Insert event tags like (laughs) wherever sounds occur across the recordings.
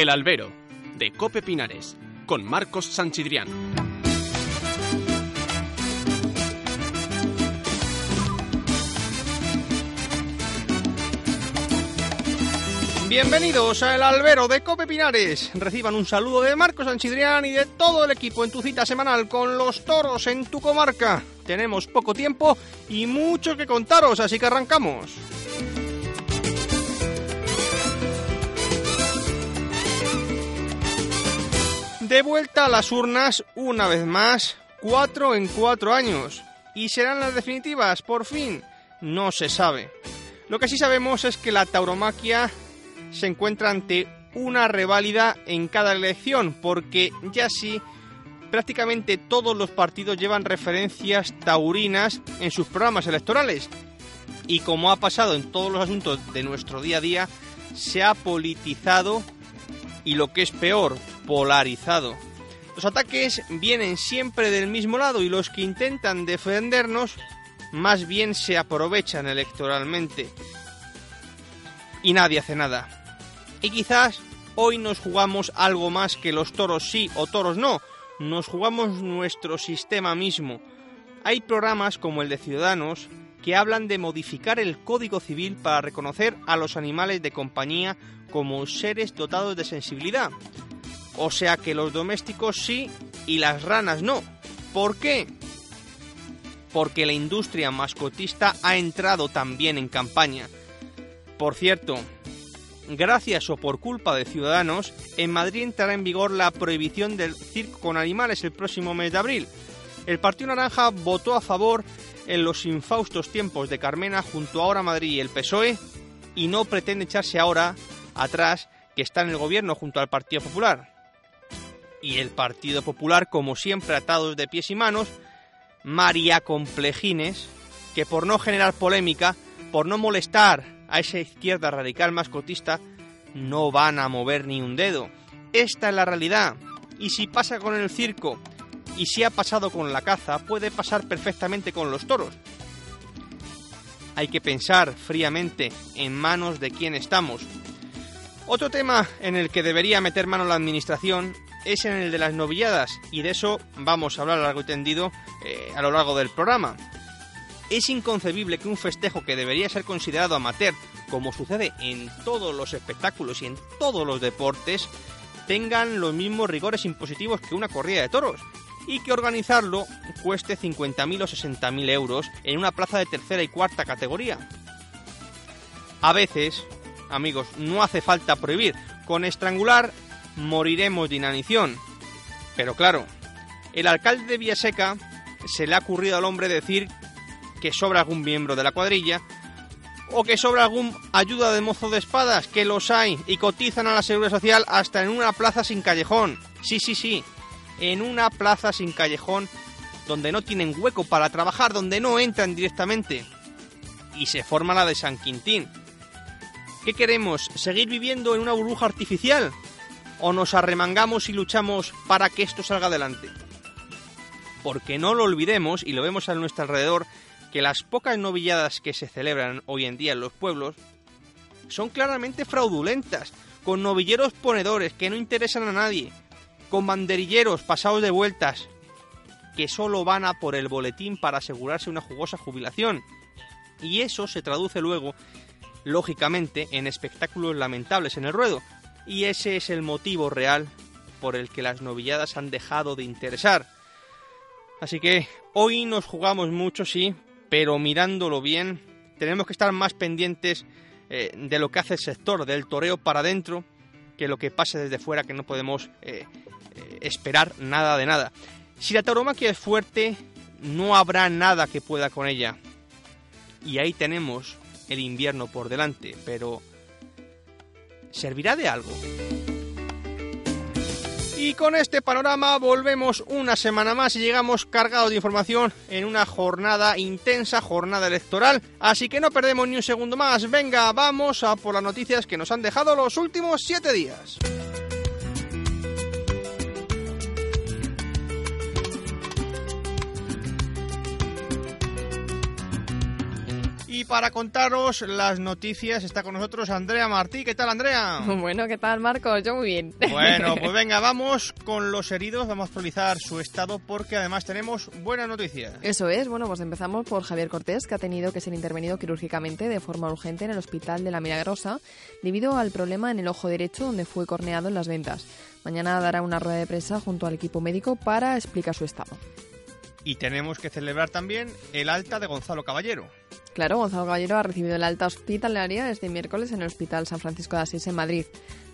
El Albero, de Cope Pinares, con Marcos Sanchidrián. Bienvenidos a El Albero de Cope Pinares. Reciban un saludo de Marcos Sanchidrián y de todo el equipo en tu cita semanal con los toros en tu comarca. Tenemos poco tiempo y mucho que contaros, así que arrancamos. De vuelta a las urnas, una vez más, cuatro en cuatro años. ¿Y serán las definitivas? Por fin, no se sabe. Lo que sí sabemos es que la tauromaquia se encuentra ante una reválida en cada elección, porque ya sí, prácticamente todos los partidos llevan referencias taurinas en sus programas electorales. Y como ha pasado en todos los asuntos de nuestro día a día, se ha politizado y lo que es peor, polarizado. Los ataques vienen siempre del mismo lado y los que intentan defendernos más bien se aprovechan electoralmente. Y nadie hace nada. Y quizás hoy nos jugamos algo más que los toros sí o toros no. Nos jugamos nuestro sistema mismo. Hay programas como el de Ciudadanos que hablan de modificar el Código Civil para reconocer a los animales de compañía como seres dotados de sensibilidad. O sea que los domésticos sí y las ranas no. ¿Por qué? Porque la industria mascotista ha entrado también en campaña. Por cierto, gracias o por culpa de Ciudadanos, en Madrid entrará en vigor la prohibición del circo con animales el próximo mes de abril. El Partido Naranja votó a favor en los infaustos tiempos de Carmena junto a Ahora Madrid y el PSOE y no pretende echarse ahora atrás que está en el gobierno junto al Partido Popular. Y el Partido Popular, como siempre, atados de pies y manos, María Complejines, que por no generar polémica, por no molestar a esa izquierda radical mascotista, no van a mover ni un dedo. Esta es la realidad. Y si pasa con el circo, y si ha pasado con la caza, puede pasar perfectamente con los toros. Hay que pensar fríamente en manos de quién estamos. Otro tema en el que debería meter mano la administración es en el de las novilladas y de eso vamos a hablar largo y tendido eh, a lo largo del programa. Es inconcebible que un festejo que debería ser considerado amateur, como sucede en todos los espectáculos y en todos los deportes, tengan los mismos rigores impositivos que una corrida de toros y que organizarlo cueste 50.000 o 60.000 euros en una plaza de tercera y cuarta categoría. A veces, amigos, no hace falta prohibir. Con estrangular moriremos de inanición. Pero claro, el alcalde de Villaseca se le ha ocurrido al hombre decir que sobra algún miembro de la cuadrilla o que sobra algún ayuda de mozo de espadas, que los hay y cotizan a la seguridad social hasta en una plaza sin callejón. Sí, sí, sí, en una plaza sin callejón donde no tienen hueco para trabajar, donde no entran directamente. Y se forma la de San Quintín. ¿Qué queremos? ¿Seguir viviendo en una burbuja artificial? ¿O nos arremangamos y luchamos para que esto salga adelante? Porque no lo olvidemos, y lo vemos a nuestro alrededor, que las pocas novilladas que se celebran hoy en día en los pueblos son claramente fraudulentas, con novilleros ponedores que no interesan a nadie, con banderilleros pasados de vueltas, que solo van a por el boletín para asegurarse una jugosa jubilación. Y eso se traduce luego, lógicamente, en espectáculos lamentables en el ruedo. Y ese es el motivo real por el que las novilladas han dejado de interesar. Así que hoy nos jugamos mucho, sí, pero mirándolo bien, tenemos que estar más pendientes eh, de lo que hace el sector, del toreo para adentro, que lo que pase desde fuera, que no podemos eh, eh, esperar nada de nada. Si la tauromaquia es fuerte, no habrá nada que pueda con ella. Y ahí tenemos el invierno por delante, pero ¿servirá de algo? Y con este panorama volvemos una semana más y llegamos cargados de información en una jornada intensa, jornada electoral. Así que no perdemos ni un segundo más. Venga, vamos a por las noticias que nos han dejado los últimos siete días. Para contaros las noticias está con nosotros Andrea Martí. ¿Qué tal, Andrea? (laughs) Bueno, ¿qué tal, Marcos? Yo muy bien. Bueno, (laughs) pues venga, vamos con los heridos. Vamos a actualizar su estado porque además tenemos buenas noticias. Eso es. Bueno, pues empezamos por Javier Cortés, que ha tenido que ser intervenido quirúrgicamente de forma urgente en el hospital de la Milagrosa debido al problema en el ojo derecho donde fue corneado en las ventas. Mañana dará una rueda de prensa junto al equipo médico para explicar su estado. Y tenemos que celebrar también el alta de Gonzalo Caballero. Claro, Gonzalo Caballero ha recibido el alta hospitalaria este miércoles en el Hospital San Francisco de Asís en Madrid,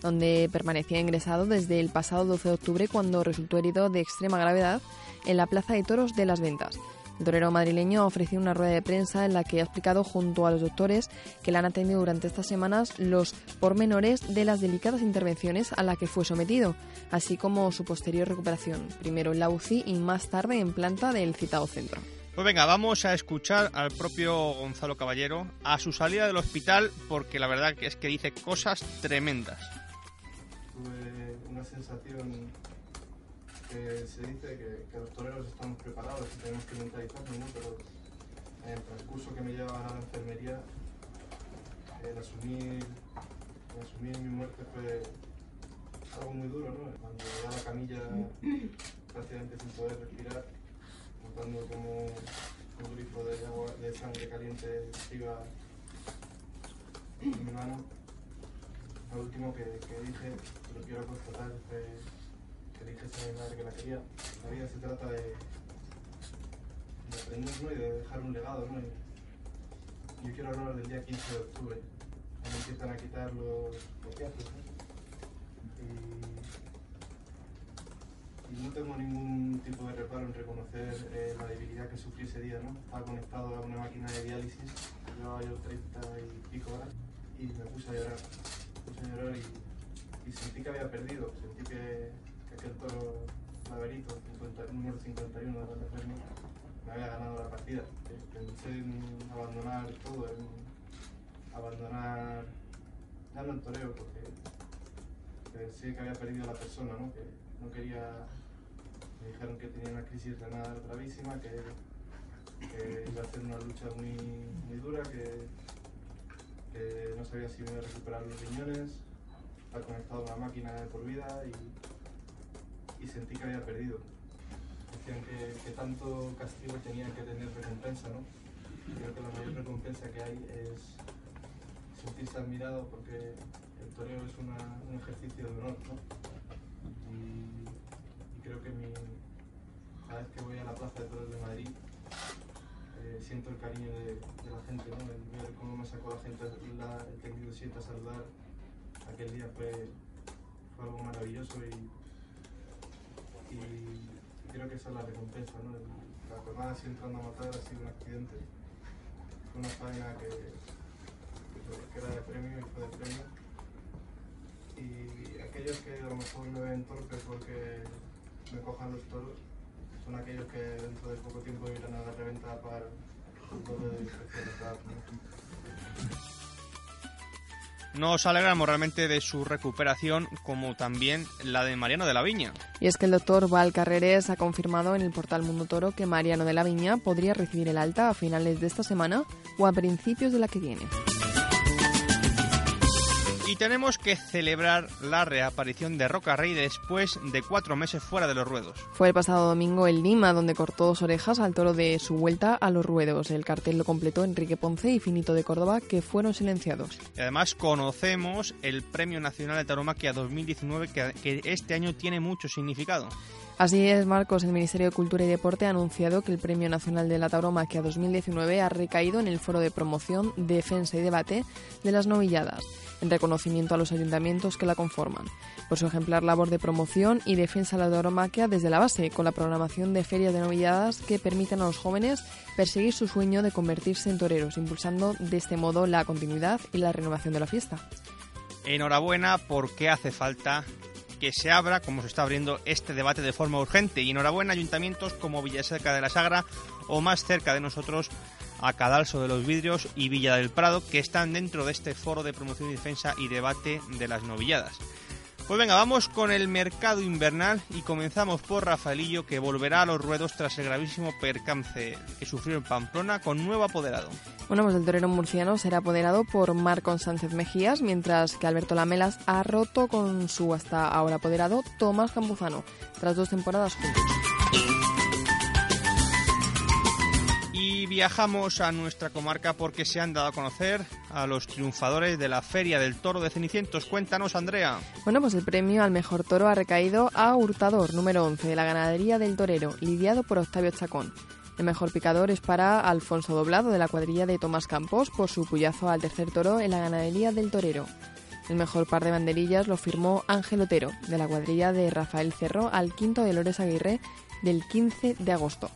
donde permanecía ingresado desde el pasado 12 de octubre cuando resultó herido de extrema gravedad en la Plaza de Toros de las Ventas. El torero madrileño ha ofrecido una rueda de prensa en la que ha explicado junto a los doctores que le han atendido durante estas semanas los pormenores de las delicadas intervenciones a las que fue sometido, así como su posterior recuperación, primero en la UCI y más tarde en planta del citado centro. Pues venga, vamos a escuchar al propio Gonzalo Caballero a su salida del hospital porque la verdad es que dice cosas tremendas. Tuve una sensación se dice que, los toreros estamos preparados y tenemos que mentalizarnos, ¿no? pero en el transcurso que me lleva a la enfermería, el asumir, el asumir mi muerte fue algo muy duro, ¿no? Cuando llegué a la camilla prácticamente sin poder respirar, notando como un grifo de, agua, de sangre caliente iba en mi mano, lo último que, que dije, lo quiero constatar, fue que le dije a mi madre que la quería. La vida se trata de, de aprender ¿no? y de dejar un legado. ¿no? Y yo quiero hablar del día 15 de octubre, cuando empiezan a quitar los. ¿no? Y, no tengo ningún tipo de reparo en reconocer eh, la debilidad que sufrí ese día. ¿no? Estaba conectado a una máquina de diálisis, llevaba yo 30 y pico horas y me puse a llorar. Me puse a llorar y sentí que había perdido, sentí que, que aquel toro laberito, 50, número 51 de la Fermi, me había ganado la partida. Eh, Pensé en abandonar todo, en abandonar, ya no el toreo, porque pensé que había perdido a la persona, ¿no? que no quería, me dijeron que tenía una crisis renal gravísima, que, iba a hacer una lucha muy, muy dura, que, que no sabía si me iba a recuperar los riñones, estar conectado a una máquina de por vida y, y sentí que había perdido. Decían que, que tanto castigo tenía que tener recompensa, ¿no? Creo que la mayor recompensa que hay es sentirse admirado porque el toreo es un ejercicio de honor, ¿no? Y, creo que cada vez que voy a la Plaza de Toros de Madrid eh, siento el cariño de, la gente, ¿no? El ver cómo me sacó la gente el técnico sienta a saludar aquel día fue, fue algo maravilloso y, y, creo que esa es la recompensa, ¿no? La jornada así entrando a matar ha sido un accidente. Fue una faena que, que era de premio y fue de premio. Y aquellos que a lo mejor me ven torpe porque me cojan los toros, son aquellos que dentro de poco tiempo irán a la reventa a pagar un de especialidad. ¿no? Nos alegramos realmente de su recuperación como también la de Mariano de la Viña. Y es que el doctor Val Carreres ha confirmado en el portal Mundo Toro que Mariano de la Viña podría recibir el alta a finales de esta semana o a principios de la que viene. Y tenemos que celebrar la reaparición de Roca Rey después de cuatro meses fuera de los ruedos. Fue el pasado domingo en Lima donde cortó dos orejas al toro de su vuelta a los ruedos. El cartel lo completó Enrique Ponce y Finito de Córdoba que fueron silenciados. Y además conocemos el Premio Nacional de Tauromaquia 2019 que, que este año tiene mucho significado. Así es, Marcos, el Ministerio de Cultura y Deporte ha anunciado que el Premio Nacional de la Tauromaquia 2019 ha recaído en el Foro de Promoción, Defensa y Debate de las Novilladas, en reconocimiento a los ayuntamientos que la conforman, por su ejemplar labor de promoción y defensa de la tauromaquia desde la base, con la programación de ferias de novilladas que permiten a los jóvenes perseguir su sueño de convertirse en toreros, impulsando de este modo la continuidad y la renovación de la fiesta. Enhorabuena porque hace falta que se abra, como se está abriendo, este debate de forma urgente. Y enhorabuena ayuntamientos como Villaseca de la Sagra o más cerca de nosotros a Cadalso de los Vidrios y Villa del Prado, que están dentro de este foro de promoción y defensa y debate de las novilladas. Pues venga, vamos con el mercado invernal y comenzamos por Rafaelillo que volverá a los ruedos tras el gravísimo percance que sufrió en Pamplona con nuevo apoderado. Bueno, pues el torero murciano será apoderado por Marcos Sánchez Mejías, mientras que Alberto Lamelas ha roto con su hasta ahora apoderado Tomás Campuzano, tras dos temporadas juntos. Viajamos a nuestra comarca porque se han dado a conocer a los triunfadores de la Feria del Toro de Cenicientos. Cuéntanos, Andrea. Bueno, pues el premio al mejor toro ha recaído a Hurtador, número 11 de la ganadería del torero, lidiado por Octavio Chacón. El mejor picador es para Alfonso Doblado, de la cuadrilla de Tomás Campos, por su puyazo al tercer toro en la ganadería del torero. El mejor par de banderillas lo firmó Ángel Otero, de la cuadrilla de Rafael Cerro, al quinto de Lores Aguirre, del 15 de agosto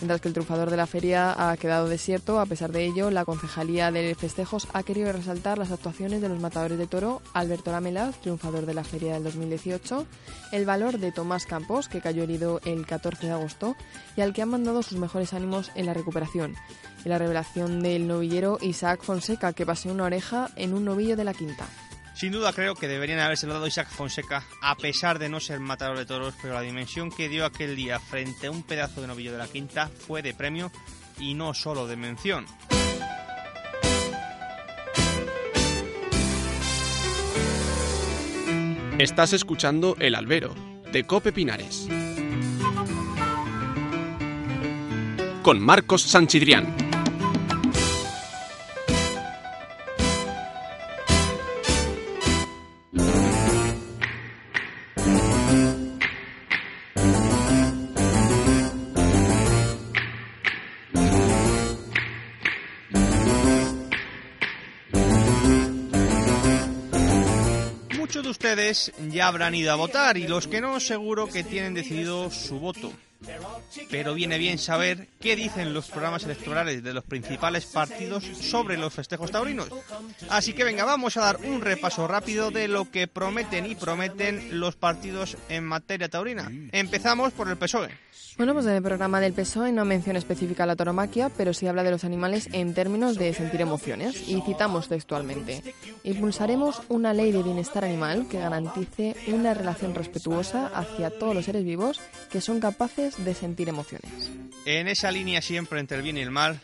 mientras que el triunfador de la feria ha quedado desierto. A pesar de ello, la Concejalía de Festejos ha querido resaltar las actuaciones de los matadores de toro Alberto Lamelas, triunfador de la feria del 2018, el valor de Tomás Campos, que cayó herido el 14 de agosto, y al que han mandado sus mejores ánimos en la recuperación, y la revelación del novillero Isaac Fonseca, que paseó una oreja en un novillo de la quinta. Sin duda creo que deberían haberse dado Isaac Fonseca, a pesar de no ser matador de toros, pero la dimensión que dio aquel día frente a un pedazo de novillo de la quinta fue de premio y no solo de mención. Estás escuchando El Albero, de Cope Pinares. Con Marcos Sanchidrián. Muchos de ustedes ya habrán ido a votar y los que no seguro que tienen decidido su voto. Pero viene bien saber qué dicen los programas electorales de los principales partidos sobre los festejos taurinos. Así que venga, vamos a dar un repaso rápido de lo que prometen y prometen los partidos en materia taurina. Empezamos por el PSOE. Bueno, pues en el programa del PSOE no menciona específica la tauromaquia, pero sí habla de los animales en términos de sentir emociones. Y citamos textualmente: Impulsaremos una ley de bienestar animal que garantice una relación respetuosa hacia todos los seres vivos que son capaces de sentir emociones. En esa línea siempre entre el bien y el mal,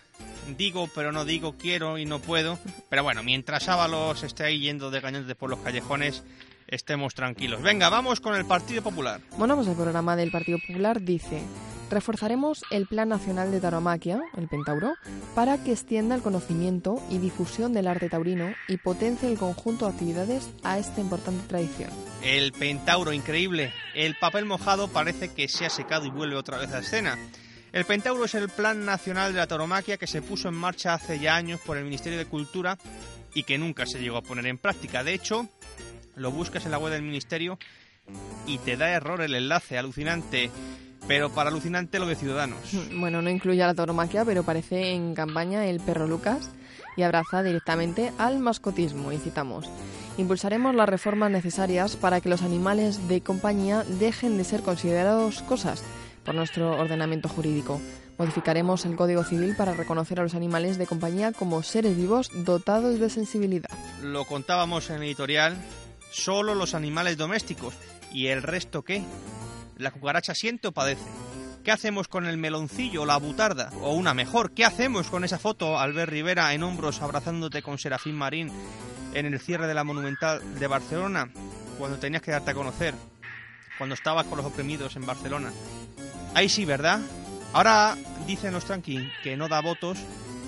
digo pero no digo, quiero y no puedo. Pero bueno, mientras Ábalos esté ahí yendo de gañones por los callejones, estemos tranquilos. Venga, vamos con el Partido Popular. Bueno, pues el programa del Partido Popular dice, reforzaremos el Plan Nacional de Tauromaquia, el Pentauro, para que extienda el conocimiento y difusión del arte taurino y potencie el conjunto de actividades a esta importante tradición. El Pentauro, increíble. El papel mojado parece que se ha secado y vuelve otra vez a escena. El Pentauro es el Plan Nacional de la Tauromaquia que se puso en marcha hace ya años por el Ministerio de Cultura y que nunca se llegó a poner en práctica. De hecho, lo buscas en la web del Ministerio y te da error el enlace, alucinante. Pero para alucinante lo de Ciudadanos. Bueno, no incluye a la tauromaquia, pero parece en campaña el perro Lucas y abraza directamente al mascotismo. Y citamos, impulsaremos las reformas necesarias para que los animales de compañía dejen de ser considerados cosas por nuestro ordenamiento jurídico. Modificaremos el Código Civil para reconocer a los animales de compañía como seres vivos dotados de sensibilidad. Lo contábamos en el editorial, solo los animales domésticos. ¿Y el resto qué? ¿La cucaracha siente o padece? ¿Qué hacemos con el meloncillo la butarda? O una mejor, ¿qué hacemos con esa foto Albert Rivera en hombros abrazándote con Serafín Marín en el cierre de la Monumental de Barcelona cuando tenías que darte a conocer? Cuando estabas con los oprimidos en Barcelona. Ahí sí, ¿verdad? Ahora dicen los tranqui que no da votos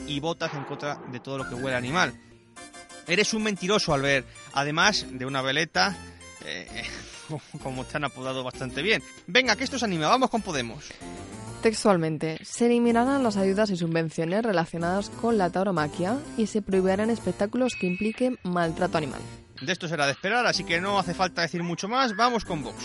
y votas en contra de todo lo que huele animal. Eres un mentiroso, Albert. Además de una veleta, eh, (laughs) como te han apodado bastante bien. Venga, que esto se anima, vamos con Podemos. Textualmente, se eliminarán las ayudas y subvenciones relacionadas con la tauromaquia y se prohibirán espectáculos que impliquen maltrato animal. De esto será de esperar, así que no hace falta decir mucho más, vamos con Vox.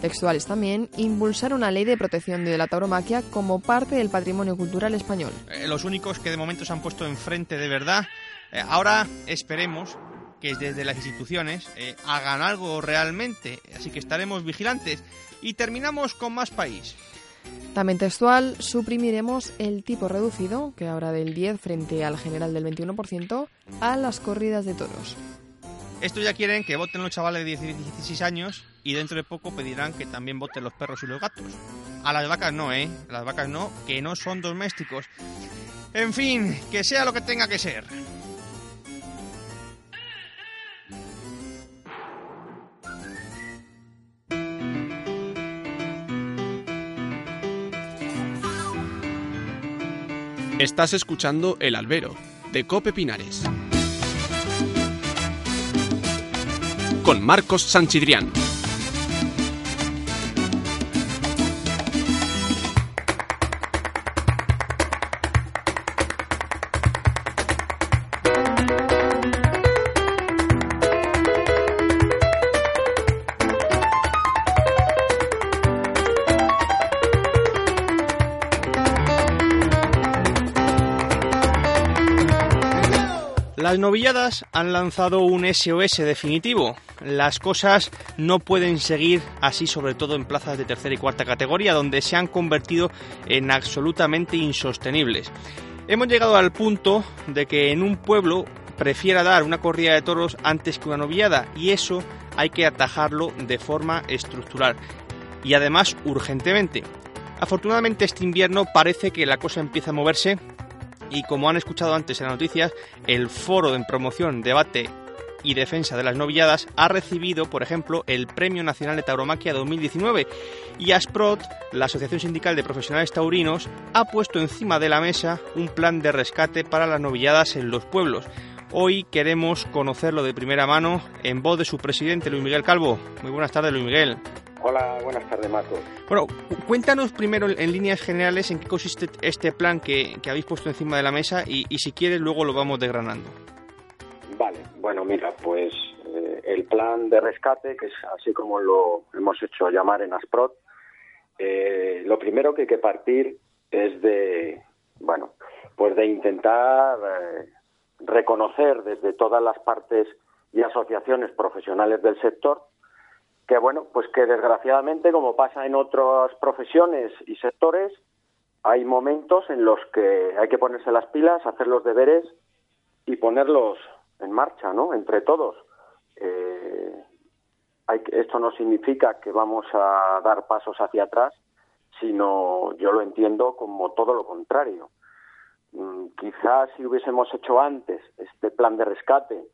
Textuales también, impulsar una ley de protección de la tauromaquia como parte del patrimonio cultural español. Eh, los únicos que de momento se han puesto enfrente de verdad. Eh, ahora esperemos que desde las instituciones eh, hagan algo realmente, así que estaremos vigilantes. Y terminamos con más país. También textual, suprimiremos el tipo reducido, que habrá del 10 frente al general del 21%, a las corridas de toros. Esto ya quieren que voten los chavales de 16 años y dentro de poco pedirán que también voten los perros y los gatos. A las vacas no, ¿eh? A las vacas no, que no son domésticos. En fin, que sea lo que tenga que ser. Estás escuchando El Albero, de Cope Pinares. Con Marcos Sanchidrián. Las novilladas han lanzado un SOS definitivo. Las cosas no pueden seguir así, sobre todo en plazas de tercera y cuarta categoría, donde se han convertido en absolutamente insostenibles. Hemos llegado al punto de que en un pueblo prefiera dar una corrida de toros antes que una novillada, y eso hay que atajarlo de forma estructural y además urgentemente. Afortunadamente este invierno parece que la cosa empieza a moverse y como han escuchado antes en las noticias, el Foro de Promoción, Debate y Defensa de las Novilladas ha recibido, por ejemplo, el Premio Nacional de Tauromaquia 2019 y ASPROT, la Asociación Sindical de Profesionales Taurinos, ha puesto encima de la mesa un plan de rescate para las novilladas en los pueblos. Hoy queremos conocerlo de primera mano en voz de su presidente, Luis Miguel Calvo. Muy buenas tardes, Luis Miguel. Hola, buenas tardes, Marcos. Bueno, cuéntanos primero en líneas generales en qué consiste este plan que, habéis puesto encima de la mesa y, si quieres luego lo vamos desgranando. Vale, bueno, mira, pues eh, el plan de rescate, que es así como lo hemos hecho llamar en Asprot, eh, lo primero que hay que partir es de, bueno, pues de intentar eh, reconocer desde todas las partes y asociaciones profesionales del sector que bueno, pues que desgraciadamente, como pasa en otras profesiones y sectores, hay momentos en los que hay que ponerse las pilas, hacer los deberes y ponerlos en marcha, ¿no? Entre todos. Eh, hay, esto no significa que vamos a dar pasos hacia atrás, sino yo lo entiendo como todo lo contrario. Mm, quizás si hubiésemos hecho antes este plan de rescate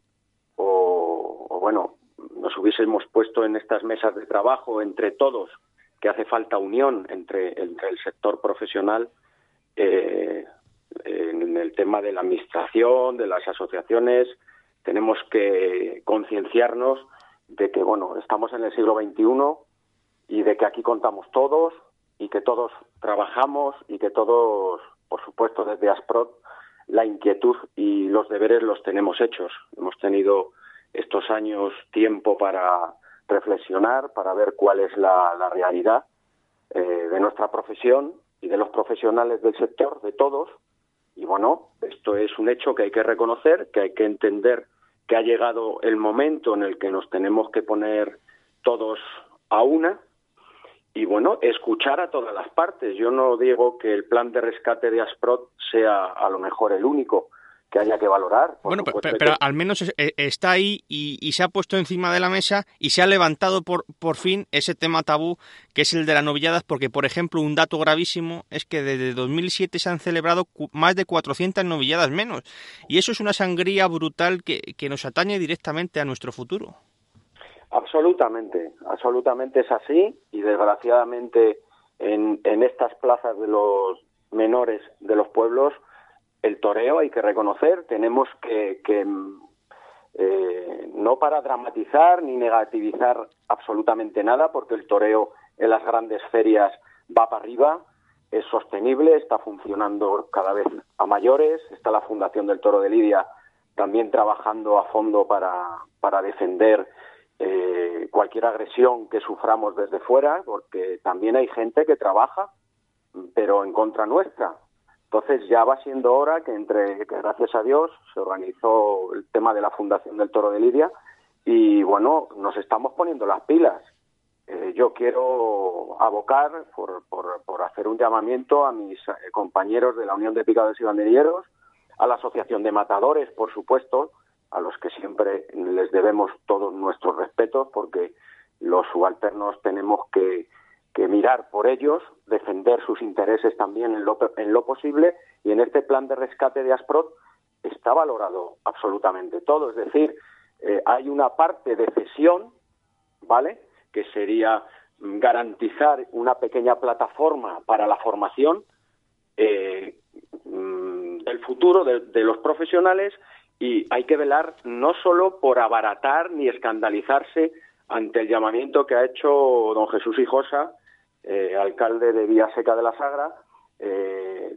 o, o bueno, nos hubiésemos puesto en estas mesas de trabajo entre todos, que hace falta unión entre, entre el sector profesional eh, en el tema de la administración, de las asociaciones, tenemos que concienciarnos de que bueno estamos en el siglo XXI y de que aquí contamos todos y que todos trabajamos y que todos, por supuesto, desde Asprot, la inquietud y los deberes los tenemos hechos. Hemos tenido estos años tiempo para reflexionar, para ver cuál es la, realidad eh, de nuestra profesión y de los profesionales del sector, de todos. Y bueno, esto es un hecho que hay que reconocer, que hay que entender que ha llegado el momento en el que nos tenemos que poner todos a una y bueno, escuchar a todas las partes. Yo no digo que el plan de rescate de Asprot sea a lo mejor el único, que haya que valorar. Bueno, pero, al menos eh, está ahí y, se ha puesto encima de la mesa y se ha levantado por, por fin ese tema tabú que es el de las novilladas, porque, por ejemplo, un dato gravísimo es que desde 2007 se han celebrado más de 400 novilladas menos. Y eso es una sangría brutal que, que nos atañe directamente a nuestro futuro. Absolutamente, absolutamente es así y desgraciadamente en, en estas plazas de los menores de los pueblos el toreo hay que reconocer, tenemos que, eh, no para dramatizar ni negativizar absolutamente nada, porque el toreo en las grandes ferias va para arriba, es sostenible, está funcionando cada vez a mayores, está la Fundación del Toro de Lidia también trabajando a fondo para, para defender eh, cualquier agresión que suframos desde fuera, porque también hay gente que trabaja, pero en contra nuestra. Entonces ya va siendo hora que entre, que gracias a Dios, se organizó el tema de la Fundación del Toro de Lidia y bueno, nos estamos poniendo las pilas. Eh, yo quiero abocar por, por, por, hacer un llamamiento a mis eh, compañeros de la Unión de Picadores y Banderilleros, a la Asociación de Matadores, por supuesto, a los que siempre les debemos todos nuestros respetos, porque los subalternos tenemos que, que mirar por ellos, defender sus intereses también en lo, en lo posible, y en este plan de rescate de Asprot está valorado absolutamente todo. Es decir, eh, hay una parte de cesión, ¿vale? Que sería garantizar una pequeña plataforma para la formación eh, mm, del futuro de, de los profesionales y hay que velar no solo por abaratar ni escandalizarse ante el llamamiento que ha hecho don Jesús Hijosa, eh, alcalde de Seca de la Sagra, eh,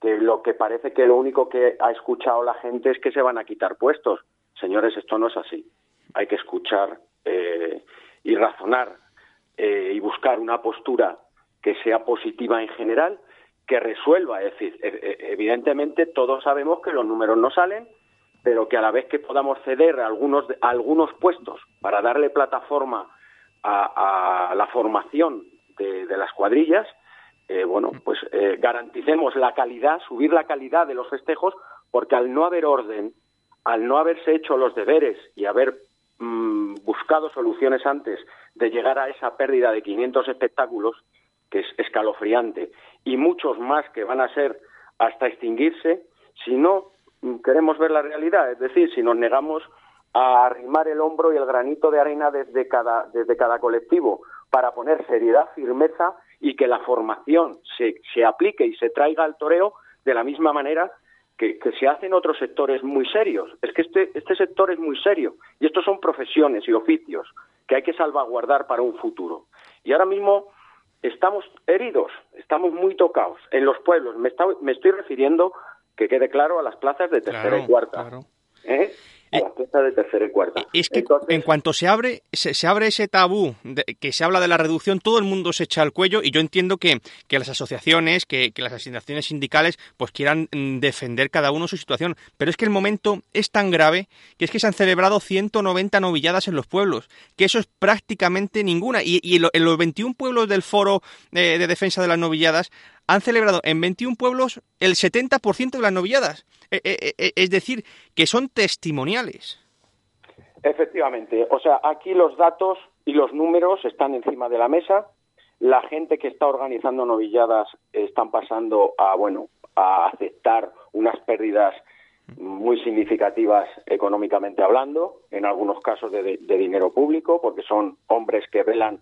que lo que parece que lo único que ha escuchado la gente es que se van a quitar puestos. Señores, esto no es así. Hay que escuchar eh, y razonar eh, y buscar una postura que sea positiva en general, que resuelva. Es decir, evidentemente todos sabemos que los números no salen, pero que a la vez que podamos ceder algunos, algunos puestos para darle plataforma a la formación de, de las cuadrillas, eh, bueno, pues eh, garanticemos la calidad, subir la calidad de los festejos, porque al no haber orden, al no haberse hecho los deberes y haber mmm, buscado soluciones antes de llegar a esa pérdida de 500 espectáculos, que es escalofriante, y muchos más que van a ser hasta extinguirse, si no queremos ver la realidad, es decir, si nos negamos a arrimar el hombro y el granito de arena desde cada, desde cada colectivo para poner seriedad, firmeza y que la formación se, se aplique y se traiga al toreo de la misma manera que, que, se hace en otros sectores muy serios. Es que este, este sector es muy serio y estos son profesiones y oficios que hay que salvaguardar para un futuro. Y ahora mismo estamos heridos, estamos muy tocados en los pueblos. Me, está, me estoy refiriendo que quede claro a las plazas de tercera claro, y cuarta. Claro. ¿Eh? Las plazas de tercera y cuarta. Es que Entonces, en cuanto se abre, se, se abre ese tabú de, que se habla de la reducción, todo el mundo se echa al cuello y yo entiendo que, que las asociaciones, que, que, las asignaciones sindicales, pues quieran mm, defender cada uno su situación. Pero es que el momento es tan grave que es que se han celebrado 190 novilladas en los pueblos, que eso es prácticamente ninguna. Y, y en los 21 pueblos del foro eh, de defensa de las novilladas han celebrado en 21 pueblos el 70% de las novilladas. Eh, eh, eh, es decir, que son testimoniales. Efectivamente. O sea, aquí los datos y los números están encima de la mesa. La gente que está organizando novilladas están pasando a, bueno, a aceptar unas pérdidas muy significativas económicamente hablando, en algunos casos de, dinero público, porque son hombres que velan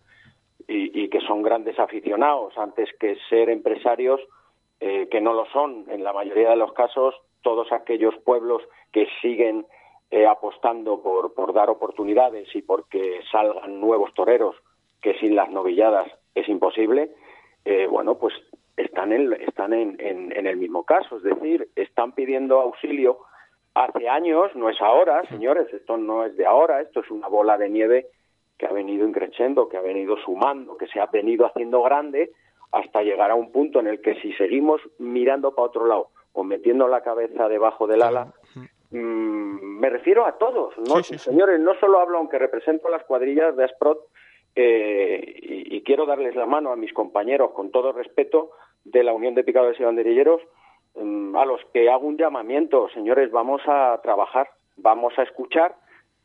y, que son grandes aficionados antes que ser empresarios que no lo son en la mayoría de los casos todos aquellos pueblos que siguen eh, apostando por, por dar oportunidades y porque salgan nuevos toreros que sin las novilladas es imposible eh, bueno pues están en, están en, en, en el mismo caso. Es decir están pidiendo auxilio hace años no es ahora señores esto no es de ahora esto es una bola de nieve que ha venido increciendo, que ha venido sumando, que se ha venido haciendo grande hasta llegar a un punto en el que si seguimos mirando para otro lado o metiendo la cabeza debajo del ala, mmm, me refiero a todos, ¿no? Sí, sí, señores, no solo hablo aunque represento las cuadrillas de Asprot eh, y, y, quiero darles la mano a mis compañeros con todo respeto de la Unión de Picadores y Banderilleros, mmm, a los que hago un llamamiento, señores, vamos a trabajar, vamos a escuchar,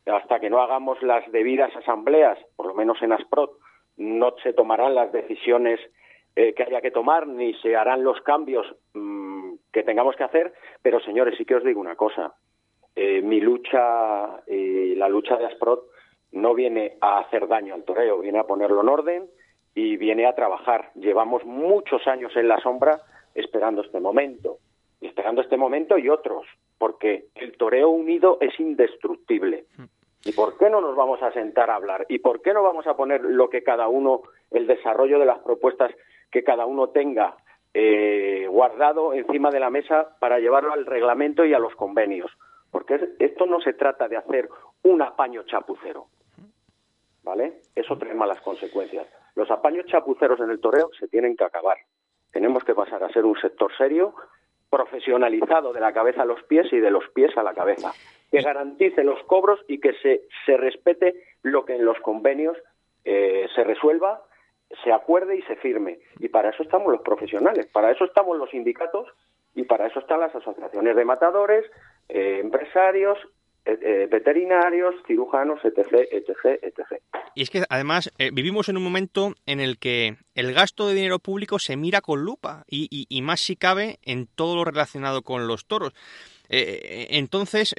hasta que no hagamos las debidas asambleas, por lo menos en Asprot, no se tomarán las decisiones eh, que haya que tomar ni se harán los cambios mmm, que tengamos que hacer. Pero, señores, sí que os digo una cosa. Eh, mi lucha y la lucha de Asprot no viene a hacer daño al toreo, viene a ponerlo en orden y viene a trabajar. Llevamos muchos años en la sombra esperando este momento, esperando este momento y otros porque el toreo unido es indestructible. ¿Y por qué no nos vamos a sentar a hablar? ¿Y por qué no vamos a poner lo que cada uno, el desarrollo de las propuestas que cada uno tenga eh, guardado encima de la mesa para llevarlo al reglamento y a los convenios? Porque esto no se trata de hacer un apaño chapucero. ¿Vale? Eso trae malas consecuencias. Los apaños chapuceros en el toreo se tienen que acabar. Tenemos que pasar a ser un sector serio, profesionalizado de la cabeza a los pies y de los pies a la cabeza, que garantice los cobros y que se, se respete lo que en los convenios eh, se resuelva, se acuerde y se firme. Y para eso estamos los profesionales, para eso estamos los sindicatos y para eso están las asociaciones de matadores, eh, empresarios eh, eh, veterinarios, cirujanos, etc., etc., etc. Y es que además vivimos en un momento en el que el gasto de dinero público se mira con lupa y más si cabe en todo lo relacionado con los toros. entonces,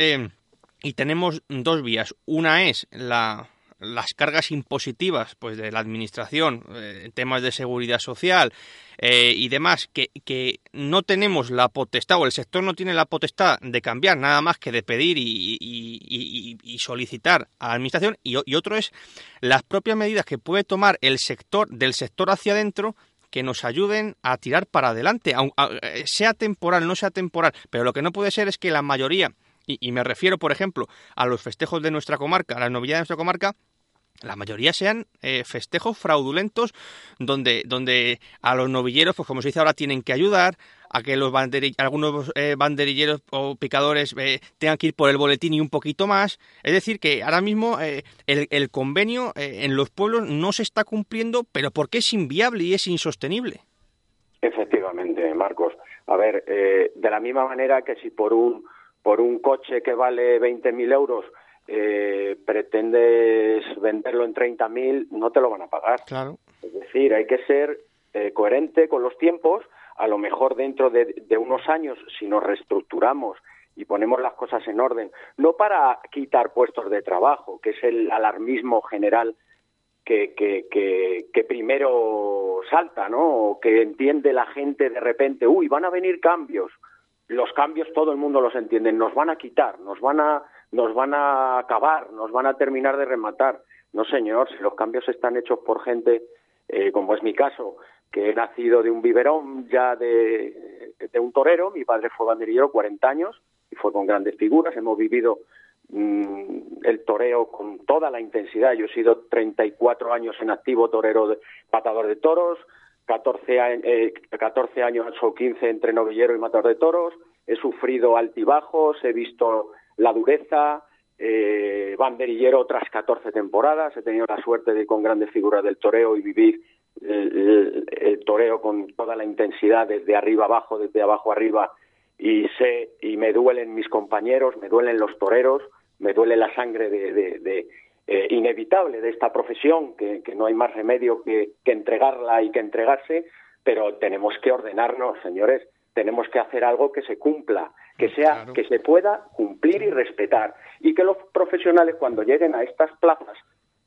y tenemos dos vías. Una es la, las cargas impositivas pues de la administración, eh, temas de seguridad social eh, y demás, que, que, no tenemos la potestad o el sector no tiene la potestad de cambiar nada más que de pedir y, solicitar a la administración. Y, otro es las propias medidas que puede tomar el sector del sector hacia adentro que nos ayuden a tirar para adelante, eh, sea temporal, no sea temporal, pero lo que no puede ser es que la mayoría y, me refiero, por ejemplo, a los festejos de nuestra comarca, a las novedades de nuestra comarca, la mayoría sean eh, festejos fraudulentos donde, donde a los novilleros, pues como se dice ahora, tienen que ayudar a que los algunos eh, banderilleros o picadores eh, tengan que ir por el boletín y un poquito más. Es decir, que ahora mismo el, el, convenio en los pueblos no se está cumpliendo, pero porque es inviable y es insostenible. Efectivamente, Marcos. A ver, de la misma manera que si por un, por un coche que vale 20.000 euros eh, pretendes venderlo en 30.000, no te lo van a pagar. Claro. Es decir, hay que ser eh, coherente con los tiempos. A lo mejor dentro de, unos años, si nos reestructuramos y ponemos las cosas en orden, no para quitar puestos de trabajo, que es el alarmismo general que, que, que, primero salta, ¿no? O que entiende la gente de repente, uy, van a venir cambios. Los cambios todo el mundo los entiende, nos van a quitar, nos van a nos van a acabar, nos van a terminar de rematar. No, señor, si los cambios están hechos por gente, eh, como es mi caso, que he nacido de un biberón ya de, un torero, mi padre fue banderillero 40 años y fue con grandes figuras, hemos vivido mm, el toreo con toda la intensidad, yo he sido 34 años en activo torero, de, patador de toros, 14, eh, 14 años o 15 entre novillero y matador de toros, he sufrido altibajos, he visto la dureza, eh, banderillero otras 14 temporadas, he tenido la suerte de ir con grandes figuras del toreo y vivir el, toreo con toda la intensidad desde arriba abajo, desde abajo arriba y sé y me duelen mis compañeros, me duelen los toreros, me duele la sangre de, eh, inevitable de esta profesión, que, no hay más remedio que entregarla y que entregarse, pero tenemos que ordenarnos, señores, tenemos que hacer algo que se cumpla, que sea que se pueda cumplir y respetar. Y que los profesionales cuando lleguen a estas plazas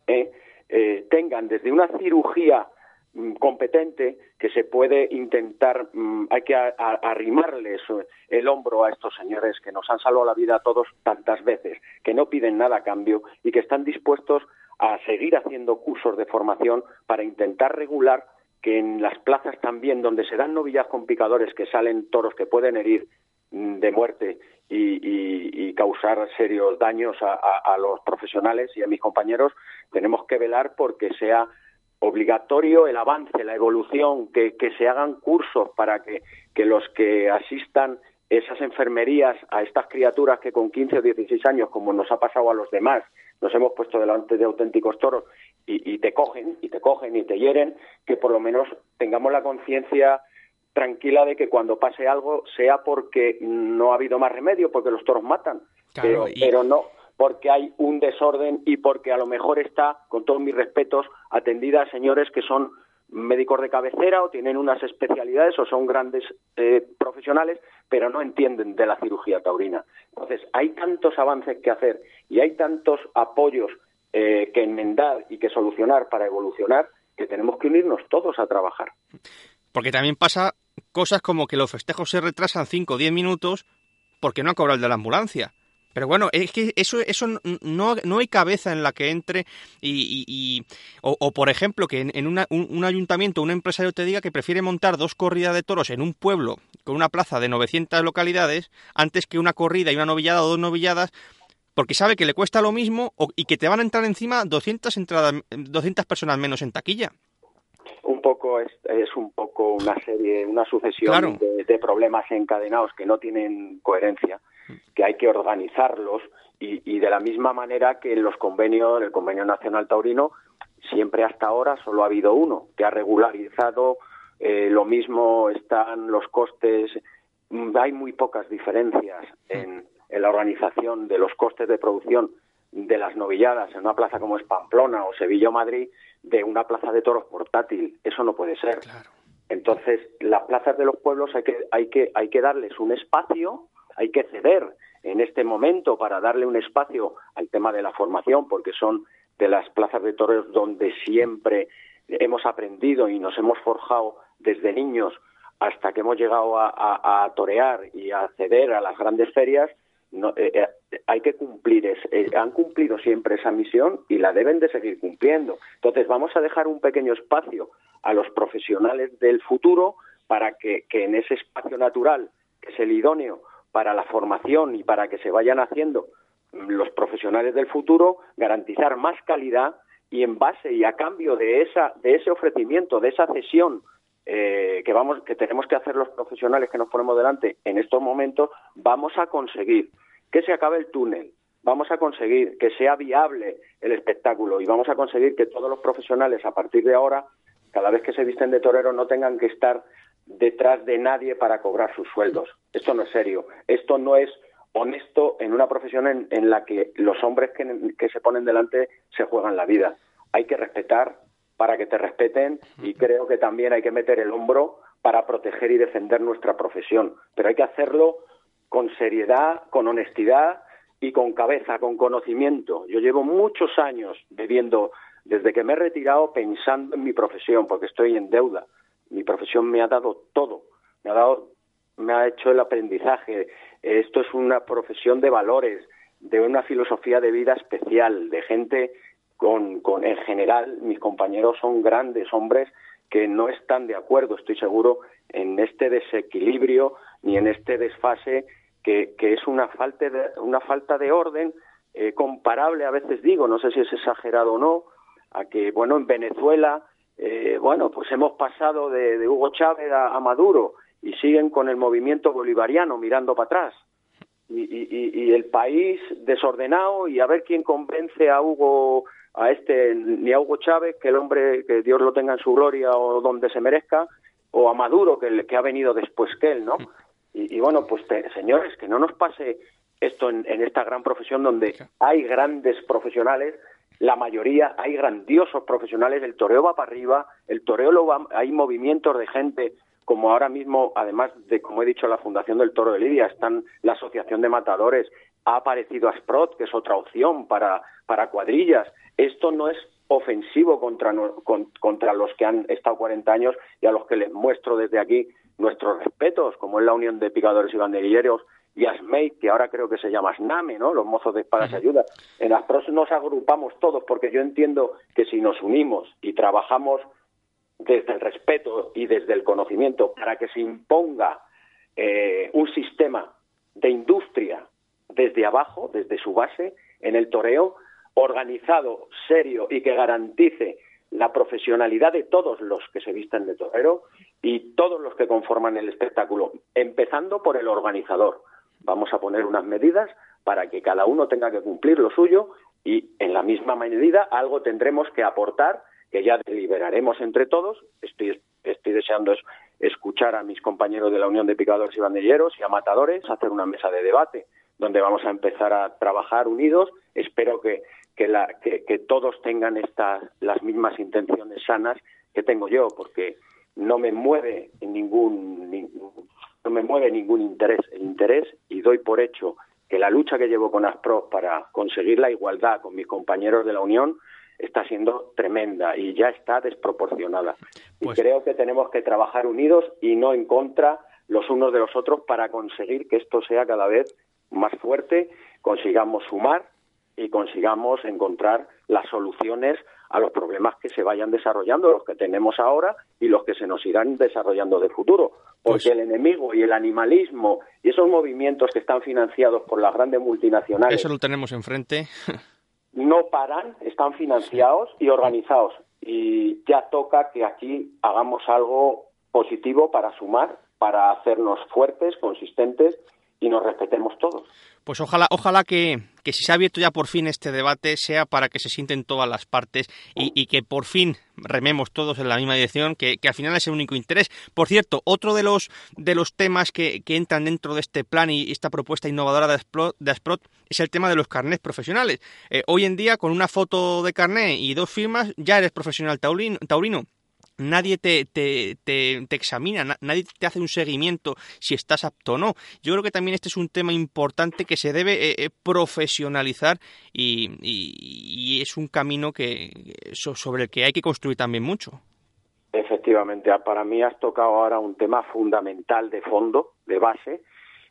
eh, eh, tengan desde una cirugía mm, competente que se puede intentar mm, hay que arrimarles el hombro a estos señores que nos han salvado la vida a todos tantas veces que no piden nada a cambio y que están dispuestos a seguir haciendo cursos de formación para intentar regular que en las plazas también donde se dan novillas con picadores que salen toros que pueden herir mm, de muerte y, causar serios daños a, los profesionales y a mis compañeros, tenemos que velar porque sea obligatorio el avance, la evolución, que, se hagan cursos para que, que los que asistan esas enfermerías a estas criaturas que con 15 o 16 años, como nos ha pasado a los demás, nos hemos puesto delante de auténticos toros y, te cogen, y te cogen y te hieren, que por lo menos tengamos la conciencia tranquila de que cuando pase algo sea porque no ha habido más remedio, porque los toros matan, pero, pero no porque hay un desorden y porque a lo mejor está, con todos mis respetos, atendida a señores que son médicos de cabecera o tienen unas especialidades o son grandes eh, profesionales, pero no entienden de la cirugía taurina. Entonces, hay tantos avances que hacer y hay tantos apoyos eh, que enmendar y que solucionar para evolucionar que tenemos que unirnos todos a trabajar. Porque también pasa cosas como que los festejos se retrasan 5 o 10 minutos porque no ha cobrado el de la ambulancia. Pero bueno, es que eso, eso no, no hay cabeza en la que entre y, o, por ejemplo que en, un, un, ayuntamiento, un empresario te diga que prefiere montar dos corridas de toros en un pueblo con una plaza de 900 localidades antes que una corrida y una novillada o dos novilladas porque sabe que le cuesta lo mismo y que te van a entrar encima 200 entradas, 200 personas menos en taquilla. Un poco es, es, un poco una serie, una sucesión de, problemas encadenados que no tienen coherencia, que hay que organizarlos y, y, de la misma manera que en los convenios, el Convenio Nacional Taurino, siempre hasta ahora solo ha habido uno que ha regularizado, eh, lo mismo están los costes, hay muy pocas diferencias en, en la organización de los costes de producción de las novilladas en una plaza como es Pamplona o Sevilla o Madrid de una plaza de toros portátil. Eso no puede ser. Entonces, las plazas de los pueblos hay que, hay, que, hay que darles un espacio, hay que ceder en este momento para darle un espacio al tema de la formación, porque son de las plazas de toros donde siempre hemos aprendido y nos hemos forjado desde niños hasta que hemos llegado a, torear y a ceder a las grandes ferias, no, eh, eh, hay que cumplir, es, eh, han cumplido siempre esa misión y la deben de seguir cumpliendo. Entonces vamos a dejar un pequeño espacio a los profesionales del futuro para que, que en ese espacio natural, que es el idóneo para la formación y para que se vayan haciendo los profesionales del futuro, garantizar más calidad y en base y a cambio de esa de ese ofrecimiento, de esa cesión eh, que vamos que tenemos que hacer los profesionales que nos ponemos delante en estos momentos vamos a conseguir que se acabe el túnel vamos a conseguir que sea viable el espectáculo y vamos a conseguir que todos los profesionales a partir de ahora cada vez que se visten de torero no tengan que estar detrás de nadie para cobrar sus sueldos. Esto no es serio. Esto no es honesto en una profesión en, la que los hombres que se ponen delante se juegan la vida. Hay que respetar para que te respeten y creo que también hay que meter el hombro para proteger y defender nuestra profesión. Pero hay que hacerlo con seriedad, con honestidad y con cabeza, con conocimiento. Yo llevo muchos años bebiendo, desde que me he retirado, pensando en mi profesión, porque estoy en deuda. Mi profesión me ha dado todo, me ha dado, me ha hecho el aprendizaje. Esto es una profesión de valores, de una filosofía de vida especial, de gente con, con, en general, mis compañeros son grandes hombres que no están de acuerdo, estoy seguro, en este desequilibrio ni en este desfase que, que es una falta de, una falta de orden eh, comparable, a veces digo, no sé si es exagerado o no, a que, bueno, en Venezuela, eh, bueno, pues hemos pasado de, Hugo Chávez a, Maduro y siguen con el movimiento bolivariano mirando para atrás. Y, y, y el país desordenado y a ver quién convence a Hugo a este, ni a Hugo Chávez, que el hombre, que Dios lo tenga en su gloria o donde se merezca, o a Maduro, que, que ha venido después que él, ¿no? Y, bueno, pues señores, que no nos pase esto en, esta gran profesión donde hay grandes profesionales, la mayoría, hay grandiosos profesionales, el toreo va para arriba, el toreo lo va, hay movimientos de gente como ahora mismo, además de, como he dicho, la Fundación del Toro de Lidia, están la Asociación de Matadores, ha aparecido Asprot, que es otra opción para, para cuadrillas. Esto no es ofensivo contra, contra los que han estado 40 años y a los que les muestro desde aquí nuestros respetos, como es la Unión de Picadores y Banderilleros y ASMEI, que ahora creo que se llama SNAME, ¿no? Los mozos de espadas y ayuda. En Aspros nos agrupamos todos porque yo entiendo que si nos unimos y trabajamos desde el respeto y desde el conocimiento para que se imponga eh, un sistema de industria desde abajo, desde su base, en el toreo, organizado, serio y que garantice la profesionalidad de todos los que se visten de torero y todos los que conforman el espectáculo, empezando por el organizador. Vamos a poner unas medidas para que cada uno tenga que cumplir lo suyo y en la misma medida algo tendremos que aportar que ya deliberaremos entre todos. Estoy, estoy deseando escuchar a mis compañeros de la Unión de Picadores y Banderilleros y a Matadores, hacer una mesa de debate donde vamos a empezar a trabajar unidos. Espero que, todos tengan estas, las mismas intenciones sanas que tengo yo, porque no me mueve ningún, no me mueve ningún interés. El interés, y doy por hecho que la lucha que llevo con ASPRO para conseguir la igualdad con mis compañeros de la Unión está siendo tremenda y ya está desproporcionada. y pues creo que tenemos que trabajar unidos y no en contra los unos de los otros para conseguir que esto sea cada vez más fuerte, consigamos sumar y consigamos encontrar las soluciones a los problemas que se vayan desarrollando, los que tenemos ahora y los que se nos irán desarrollando de futuro. Porque pues el enemigo y el animalismo y esos movimientos que están financiados por las grandes multinacionales. Eso lo tenemos enfrente. (laughs) no paran, están financiados y organizados. Y ya toca que aquí hagamos algo positivo para sumar, para hacernos fuertes, consistentes y nos respetemos todos. Pues ojalá, ojalá que, que, si se ha abierto ya por fin este debate sea para que se sienten todas las partes y, que por fin rememos todos en la misma dirección, que, al final es el único interés. Por cierto, otro de los, de los temas que, entran dentro de este plan y esta propuesta innovadora de Asprot, es el tema de los carnets profesionales. Eh, hoy en día, con una foto de carnet y dos firmas, ya eres profesional taurino nadie te, te, te, examina, nadie te hace un seguimiento si estás apto o no. Yo creo que también este es un tema importante que se debe eh, eh, profesionalizar y, y, es un camino que sobre el que hay que construir también mucho. Efectivamente, para mí has tocado ahora un tema fundamental de fondo, de base,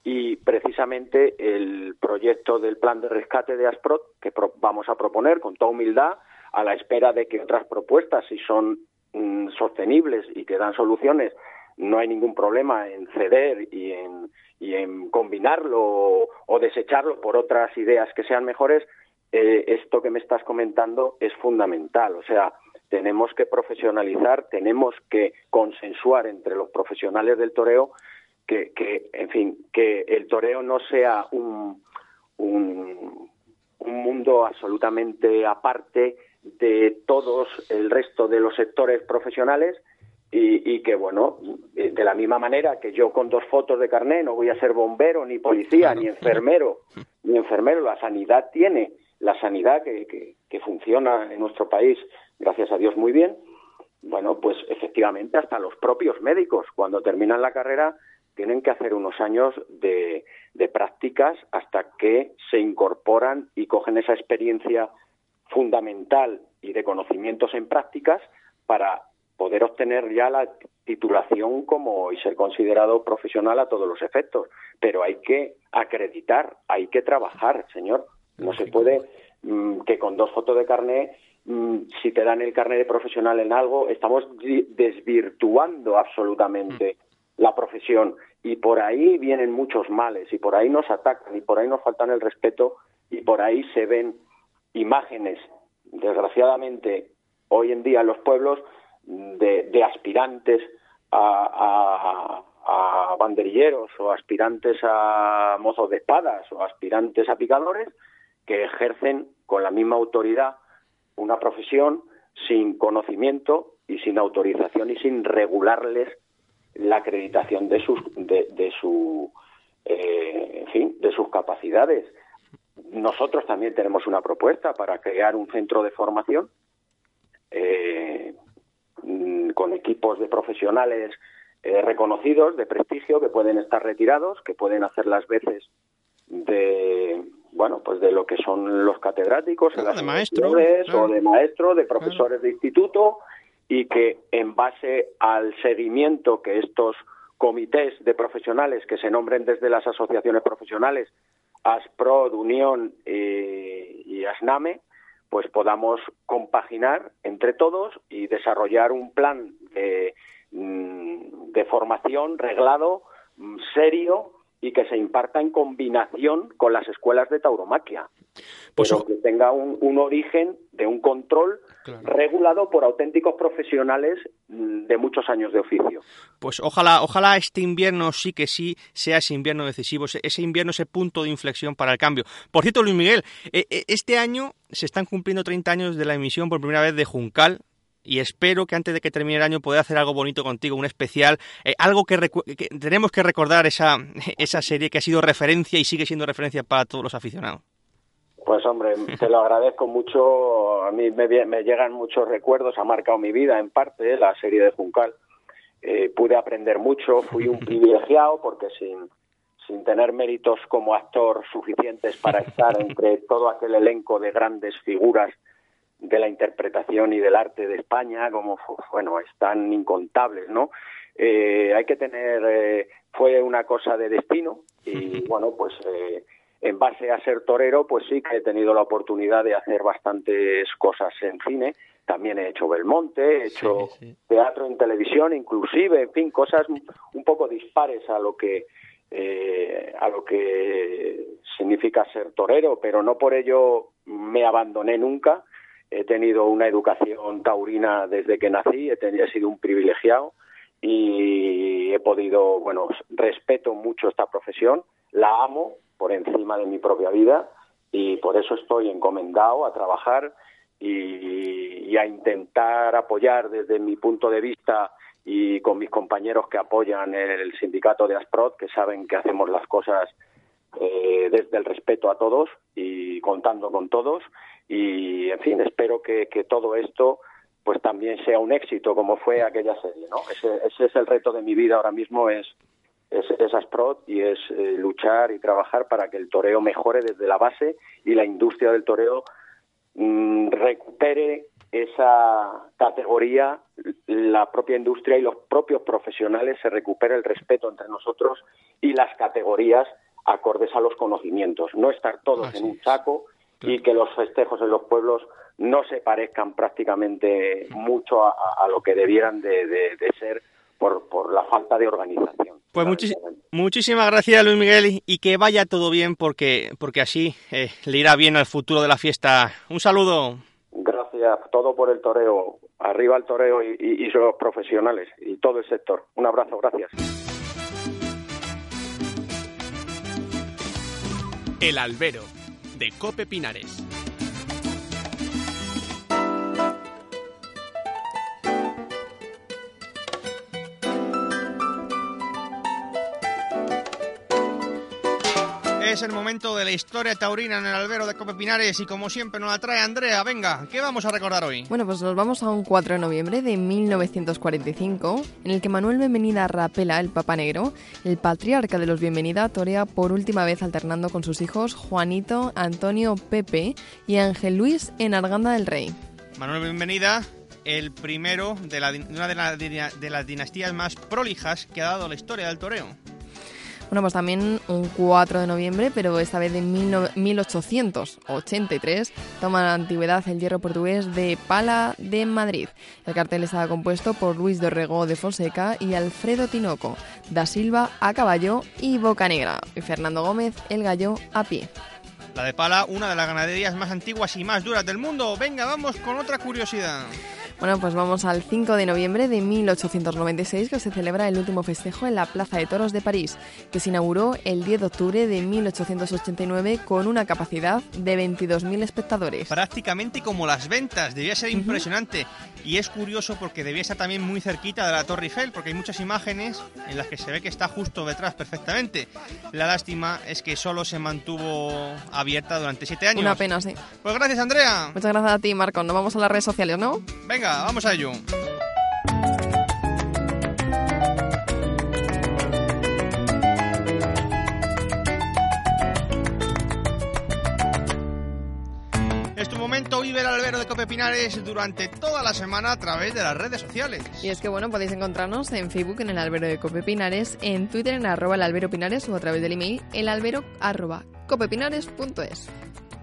y precisamente el proyecto del plan de rescate de Asprot que vamos a proponer con toda humildad a la espera de que otras propuestas, si son Mm, sostenibles y que dan soluciones, no hay ningún problema en ceder y en, y en combinarlo o, desecharlo por otras ideas que sean mejores, eh, esto que me estás comentando es fundamental. O sea, tenemos que profesionalizar, tenemos que consensuar entre los profesionales del toreo que, que en fin, que el toreo no sea un, un, un mundo absolutamente aparte de todos el resto de los sectores profesionales y, que, bueno, de la misma manera que yo con dos fotos de carné no voy a ser bombero, ni policía, ni enfermero, ni enfermero, la sanidad tiene, la sanidad que, que, funciona en nuestro país, gracias a Dios, muy bien, bueno, pues efectivamente hasta los propios médicos, cuando terminan la carrera, tienen que hacer unos años de, de prácticas hasta que se incorporan y cogen esa experiencia fundamental y de conocimientos en prácticas para poder obtener ya la titulación como y ser considerado profesional a todos los efectos. Pero hay que acreditar, hay que trabajar, señor. No se puede mm, que con dos fotos de carné, mm, si te dan el carnet de profesional en algo, estamos desvirtuando absolutamente mm. la profesión. Y por ahí vienen muchos males, y por ahí nos atacan, y por ahí nos faltan el respeto, y por ahí se ven imágenes, desgraciadamente, hoy en día en los pueblos, de, aspirantes a, banderilleros o aspirantes a mozos de espadas o aspirantes a picadores que ejercen con la misma autoridad una profesión sin conocimiento y sin autorización y sin regularles la acreditación de sus de, su eh, en de sus capacidades nosotros también tenemos una propuesta para crear un centro de formación eh, mm, con equipos de profesionales eh, reconocidos, de prestigio, que pueden estar retirados, que pueden hacer las veces de bueno pues de lo que son los catedráticos de maestro, o de maestro de profesores de instituto y que en base al seguimiento que estos comités de profesionales que se nombren desde las asociaciones profesionales ASPROD, Unión eh, y ASNAME, pues podamos compaginar entre todos y desarrollar un plan de, mm, de formación reglado, mm, serio y que se imparta en combinación con las escuelas de tauromaquia. Pues pero que tenga un, origen de un control regulado por auténticos profesionales mm, de muchos años de oficio. Pues ojalá, ojalá este invierno sí que sí sea ese invierno decisivo, ese invierno, ese punto de inflexión para el cambio. Por cierto, Luis Miguel, eh, eh, este año se están cumpliendo 30 años de la emisión por primera vez de Juncal, y espero que antes de que termine el año pueda hacer algo bonito contigo, un especial, eh, algo que, tenemos que recordar esa, (laughs) esa serie que ha sido referencia y sigue siendo referencia para todos los aficionados. Pues hombre, te lo agradezco mucho. A mí me, me llegan muchos recuerdos, ha marcado mi vida en parte la serie de Juncal. Eh, pude aprender mucho, fui un (laughs) privilegiado porque sin, sin tener méritos como actor suficientes para estar entre (laughs) todo aquel elenco de grandes figuras de la interpretación y del arte de España, como, bueno, están incontables, ¿no? Eh, hay que tener eh, fue una cosa de destino y (laughs) bueno, pues eh, en base a ser torero, pues sí que he tenido la oportunidad de hacer bastantes cosas en cine. También he hecho Belmonte, he hecho teatro en televisión, inclusive, en fin, cosas un poco dispares a lo que eh, a lo que significa ser torero, pero no por ello me abandoné nunca. He tenido una educación taurina desde que nací, he, tenido, he sido un privilegiado y he podido, bueno, respeto mucho esta profesión, la amo por encima de mi propia vida y por eso estoy encomendado a trabajar y, a intentar apoyar desde mi punto de vista y con mis compañeros que apoyan el sindicato de Asprod, que saben que hacemos las cosas eh, desde el respeto a todos y contando con todos. Y, en fin, espero que, que todo esto pues también sea un éxito como fue aquella serie, ¿no? Ese, ese es el reto de mi vida ahora mismo, es es, es Asprod y es eh, luchar y trabajar para que el toreo mejore desde la base y la industria del toreo mm, recupere esa categoría, la propia industria y los propios profesionales se recupere el respeto entre nosotros y las categorías acordes a los conocimientos, no estar todos en un saco y que los festejos en los pueblos no se parezcan prácticamente mucho a, lo que debieran de, ser por, por, la falta de organización. Pues muchísimas gracias Luis Miguel y que vaya todo bien porque, porque así eh, le irá bien al futuro de la fiesta. Un saludo. Gracias, todo por el toreo. Arriba el toreo y, y, y los profesionales y todo el sector. Un abrazo, gracias. El albero de Cope Pinares. Es el momento de la historia taurina en el albero de Cope Pinares y como siempre nos la trae Andrea. Venga, ¿qué vamos a recordar hoy? Bueno, pues nos vamos a un 4 de noviembre de 1945 en el que Manuel Bienvenida Rapela, el Papa Negro, el patriarca de los Bienvenida, torea por última vez alternando con sus hijos Juanito, Antonio, Pepe y Ángel Luis en Arganda del Rey. Manuel Bienvenida el primero de, una de, de las dinastías más prolijas que ha dado la historia del toreo. Bueno, pues también un 4 de noviembre, pero esta vez de 1883, toma la antigüedad el hierro portugués de Pala de Madrid. El cartel estaba compuesto por Luis Dorrego de Fonseca y Alfredo Tinoco, Da Silva a caballo y Boca Negra, y Fernando Gómez el gallo a pie. La de Pala, una de las ganaderías más antiguas y más duras del mundo. Venga, vamos con otra curiosidad. Bueno, pues vamos al 5 de noviembre de 1896, que se celebra el último festejo en la Plaza de Toros de París, que se inauguró el 10 de octubre de 1889 con una capacidad de 22.000 espectadores. Prácticamente como las ventas, debía ser impresionante. Y es curioso porque debía estar también muy cerquita de la Torre Eiffel, porque hay muchas imágenes en las que se ve que está justo detrás perfectamente. La lástima es que solo se mantuvo abierta durante siete años. Una pena, sí. Pues gracias, Andrea. Muchas gracias a ti, Marco. Nos vamos a las redes sociales, ¿no? Venga vamos a ello. Vive el albero de Cope Pinares durante toda la semana a través de las redes sociales. Y es que bueno, podéis encontrarnos en Facebook en el albero de Cope Pinares, en Twitter en arroba albero Pinares o a través del email el arroba copepinares.es.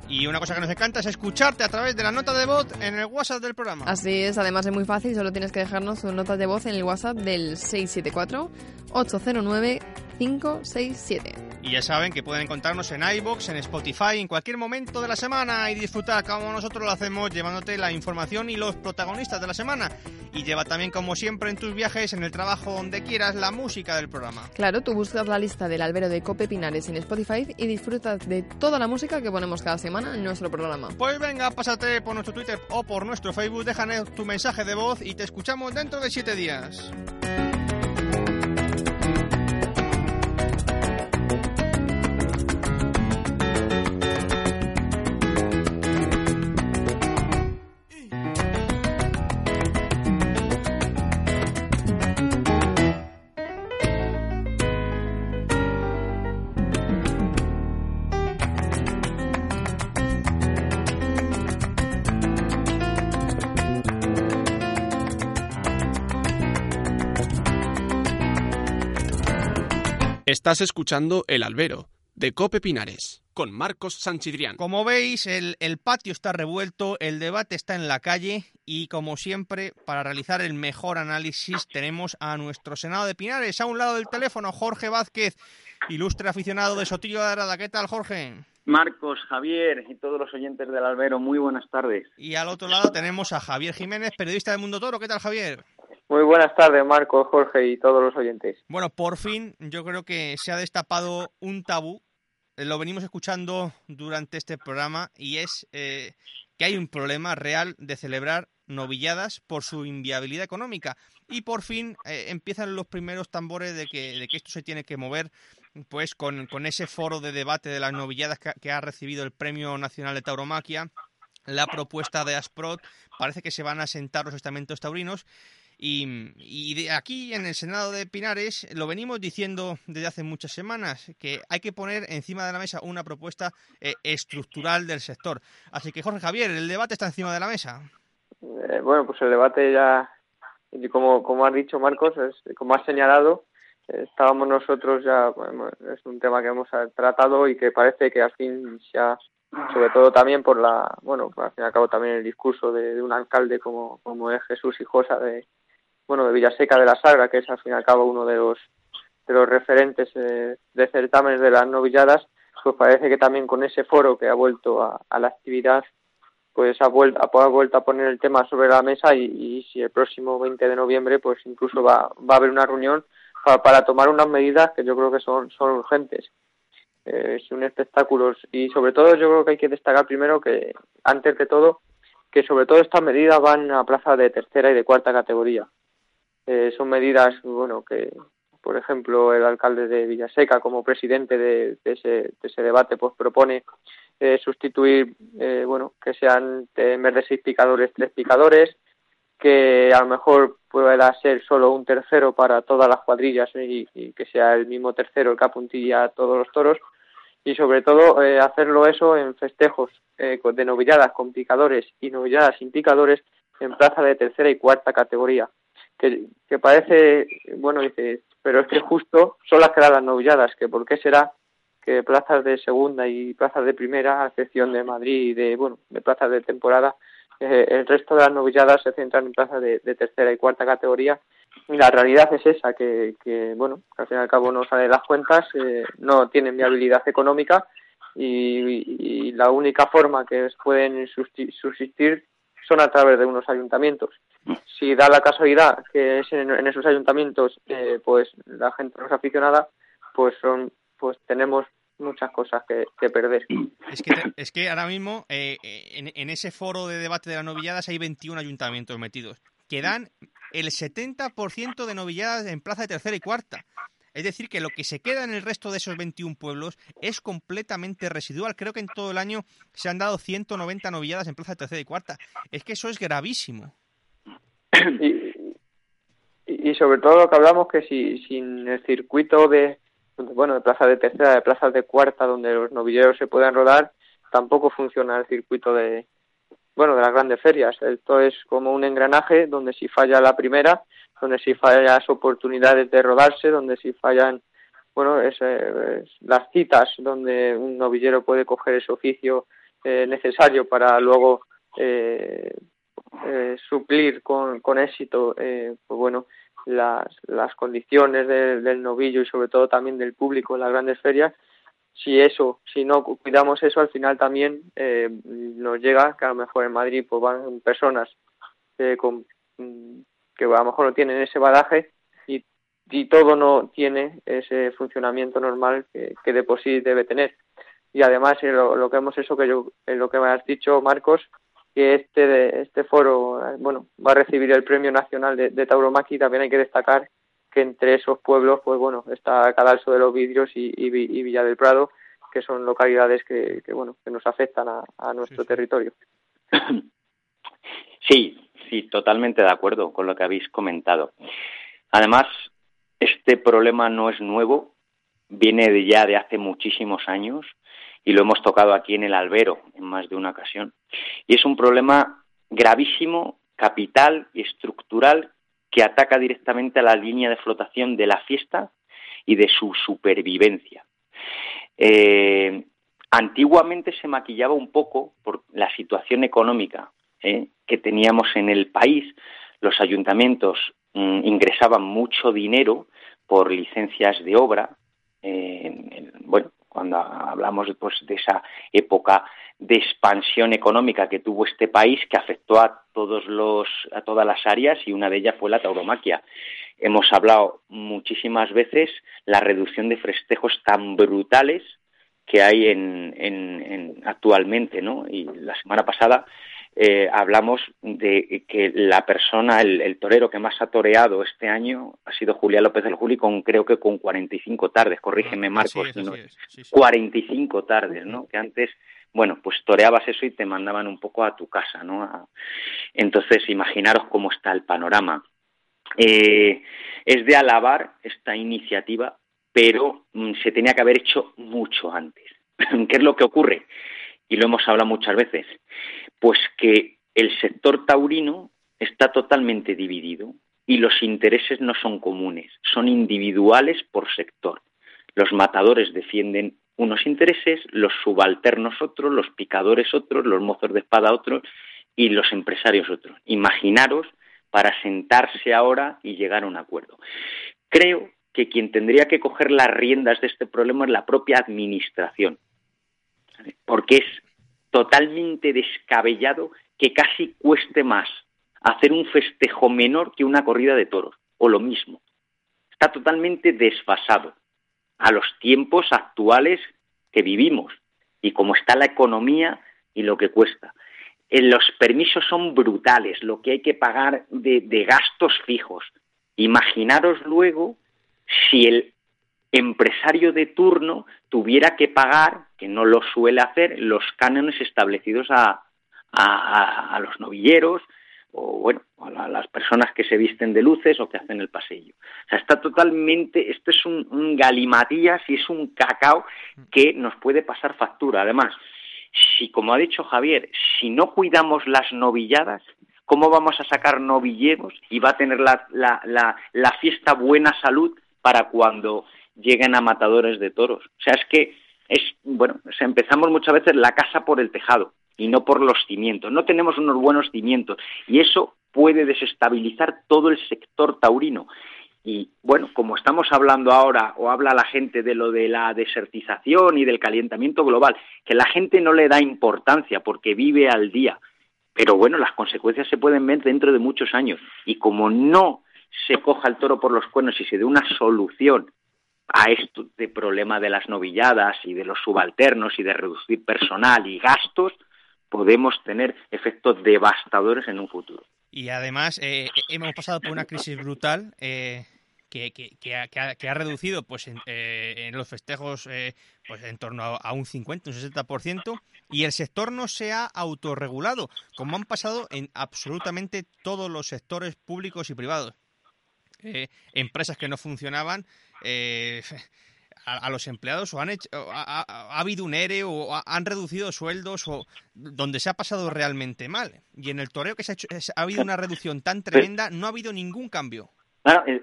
Y una cosa que nos encanta es escucharte a través de la nota de voz en el WhatsApp del programa. Así es, además es muy fácil, solo tienes que dejarnos tu nota de voz en el WhatsApp del 674 809 567. Y ya saben que pueden encontrarnos en iBox, en Spotify, en cualquier momento de la semana y disfrutar como nosotros lo hacemos, llevándote la información y los protagonistas de la semana. Y lleva también, como siempre, en tus viajes, en el trabajo, donde quieras, la música del programa. Claro, tú buscas la lista del albero de Cope Pinares en Spotify y disfrutas de toda la música que ponemos cada semana en nuestro programa. Pues venga, pásate por nuestro Twitter o por nuestro Facebook, déjanos tu mensaje de voz y te escuchamos dentro de siete días. Estás escuchando El Albero, de Cope Pinares con Marcos Sanchidrián. Como veis, el, el, patio está revuelto, el debate está en la calle y, como siempre, para realizar el mejor análisis tenemos a nuestro Senado de Pinares. A un lado del teléfono, Jorge Vázquez, ilustre aficionado de Sotillo de Arada. ¿Qué tal, Jorge? Marcos, Javier y todos los oyentes del Albero, muy buenas tardes. Y al otro lado tenemos a Javier Jiménez, periodista de Mundo Toro. ¿Qué tal, Javier? Muy buenas tardes, Marco, Jorge y todos los oyentes. Bueno, por fin yo creo que se ha destapado un tabú. Eh, lo venimos escuchando durante este programa y es eh, que hay un problema real de celebrar novilladas por su inviabilidad económica. Y por fin eh, empiezan los primeros tambores de que, de que esto se tiene que mover pues con, con ese foro de debate de las novilladas que, que ha recibido el Premio Nacional de Tauromaquia la propuesta de Asprot, parece que se van a sentar los estamentos taurinos y, de aquí en el Senado de Pinares lo venimos diciendo desde hace muchas semanas, que hay que poner encima de la mesa una propuesta eh, estructural del sector. Así que Jorge Javier, el debate está encima de la mesa. Eh, bueno, pues el debate ya, como, como has dicho Marcos, es, como has señalado, estábamos nosotros ya, es un tema que hemos tratado y que parece que al fin ha sobre todo también por la, bueno, al fin y al cabo también el discurso de, un alcalde como, como es Jesús Hijosa de, bueno, de Villaseca de la Sagra, que es al fin y al cabo uno de los, de los referentes eh, de certámenes de las novilladas, pues parece que también con ese foro que ha vuelto a, la actividad, pues ha vuelto, ha vuelto a poner el tema sobre la mesa y, si el próximo 20 de noviembre, pues incluso va, va a haber una reunión para, para tomar unas medidas que yo creo que son, son urgentes. Eh, son espectáculos y sobre todo yo creo que hay que destacar primero que, antes de todo, que sobre todo estas medidas van a plazas de tercera y de cuarta categoría. Eh, son medidas, bueno, que por ejemplo el alcalde de Villaseca como presidente de, ese, debate pues propone eh, sustituir, eh, bueno, que sean en vez de seis picadores, tres picadores, que a lo mejor pueda ser solo un tercero para todas las cuadrillas y, que sea el mismo tercero el que apuntilla a todos los toros. Y sobre todo hacerlo eso en festejos de novilladas con picadores y novilladas sin picadores en plaza de tercera y cuarta categoría que, parece, bueno, dice, pero es que justo son las que dan las novilladas, que por qué será que plazas de segunda y plazas de primera, a excepción de Madrid y de, bueno, de plazas de temporada, eh, el resto de las novilladas se centran en plazas de, tercera y cuarta categoría. Y la realidad es esa, que, que bueno, al fin y al cabo no salen las cuentas, eh, no tienen viabilidad económica y, y, la única forma que pueden subsistir son a través de unos ayuntamientos. Si da la casualidad que es en, esos ayuntamientos, eh, pues la gente no es aficionada, pues son, pues tenemos muchas cosas que, perder. Es que, es que ahora mismo eh, en, en, ese foro de debate de las novilladas hay 21 ayuntamientos metidos, que dan el 70% de novilladas en plaza de tercera y cuarta. Es decir, que lo que se queda en el resto de esos 21 pueblos es completamente residual. Creo que en todo el año se han dado 190 novilladas en plaza de tercera y cuarta. Es que eso es gravísimo. (clears throat) Y, sobre todo lo que hablamos que si sin el circuito de bueno de plaza de tercera, de plazas de cuarta, donde los novilleros se puedan rodar, tampoco funciona el circuito de bueno de las grandes ferias. Esto es como un engranaje donde si falla la primera donde si fallan las oportunidades de rodarse, donde si fallan bueno, es, las citas donde un novillero puede coger ese oficio eh, necesario para luego eh, eh, suplir con, con éxito pues bueno las, las condiciones del novillo y sobre todo también del público en las grandes ferias. Si eso si no cuidamos eso al final también nos llega que a lo mejor en Madrid pues van personas con mm, que a lo mejor no tienen ese badaje y, y todo no tiene ese funcionamiento normal que, que de por sí debe tener. Y además, lo, lo que hemos eso que yo, en lo que me has dicho, Marcos, que este, este foro bueno, va a recibir el Premio Nacional de, de Tauromaqui, también hay que destacar que entre esos pueblos, pues bueno, está Cadalso de los Vidrios y, y, Villa del Prado, que son localidades que, que bueno, que nos afectan a, a nuestro territorio. Sí, Sí, totalmente de acuerdo con lo que habéis comentado. Además, este problema no es nuevo, viene de ya de hace muchísimos años y lo hemos tocado aquí en el albero en más de una ocasión. Y es un problema gravísimo, capital y estructural que ataca directamente a la línea de flotación de la fiesta y de su supervivencia. Eh, antiguamente se maquillaba un poco por la situación económica ¿eh? que teníamos en el país. Los ayuntamientos mm, ingresaban mucho dinero por licencias de obra. Eh, bueno, cuando hablamos pues, de esa época de expansión económica que tuvo este país, que afectó a todos los, a todas las áreas y una de ellas fue la tauromaquia. Hemos hablado muchísimas veces la reducción de festejos tan brutales que hay en, en, actualmente, ¿no? Y la semana pasada eh, hablamos de que la persona, el, torero que más ha toreado este año ha sido Julián López del Juli con creo que con 45 tardes, corrígeme Marcos, 45 tardes, ¿no? Que antes, bueno, pues toreabas eso y te mandaban un poco a tu casa, ¿no? Entonces, imaginaros cómo está el panorama. Eh, es de alabar esta iniciativa, pero mm, se tenía que haber hecho mucho antes. (clears throat) ¿Qué es lo que ocurre? Y lo hemos hablado muchas veces pues que el sector taurino está totalmente dividido y los intereses no son comunes, son individuales por sector. Los matadores defienden unos intereses, los subalternos otros, los picadores otros, los mozos de espada otros y los empresarios otros. Imaginaros para sentarse ahora y llegar a un acuerdo. Creo que quien tendría que coger las riendas de este problema es la propia administración, porque es totalmente descabellado que casi cueste más hacer un festejo menor que una corrida de toros, o lo mismo. Está totalmente desfasado a los tiempos actuales que vivimos y cómo está la economía y lo que cuesta. Eh, los permisos son brutales, lo que hay que pagar de, de gastos fijos. Imaginaros luego si el empresario de turno tuviera que pagar, que no lo suele hacer, los cánones establecidos a, a, los novilleros o bueno, a las personas que se visten de luces o que hacen el pasillo. O sea, está totalmente, esto es un, galimatías y es un cacao que nos puede pasar factura. Además, si, como ha dicho Javier, si no cuidamos las novilladas, ¿cómo vamos a sacar novilleros y va a tener la, la, la fiesta buena salud para cuando lleguen a matadores de toros. O sea, es que es, bueno, empezamos muchas veces la casa por el tejado y no por los cimientos. No tenemos unos buenos cimientos y eso puede desestabilizar todo el sector taurino. Y bueno, como estamos hablando ahora, o habla la gente de lo de la desertización y del calentamiento global, que la gente no le da importancia porque vive al día. Pero bueno, las consecuencias se pueden ver dentro de muchos años. Y como no se coja el toro por los cuernos y se dé una solución a esto de problema de las novilladas y de los subalternos y de reducir personal y gastos, podemos tener efectos devastadores en un futuro. Y además eh, hemos pasado por una crisis brutal eh, que, ha, reducido pues en, eh, los festejos pues en torno a, un 50, un 60%, y el sector no se ha autorregulado, como han pasado en absolutamente todos los sectores públicos y privados. Empresas que no funcionaban, eh, (laughs) a, los empleados o han hecho, ha, habido un ERE o han reducido sueldos o donde se ha pasado realmente mal. Y en el toreo que se ha, hecho, ha habido una reducción tan tremenda, no ha habido ningún cambio.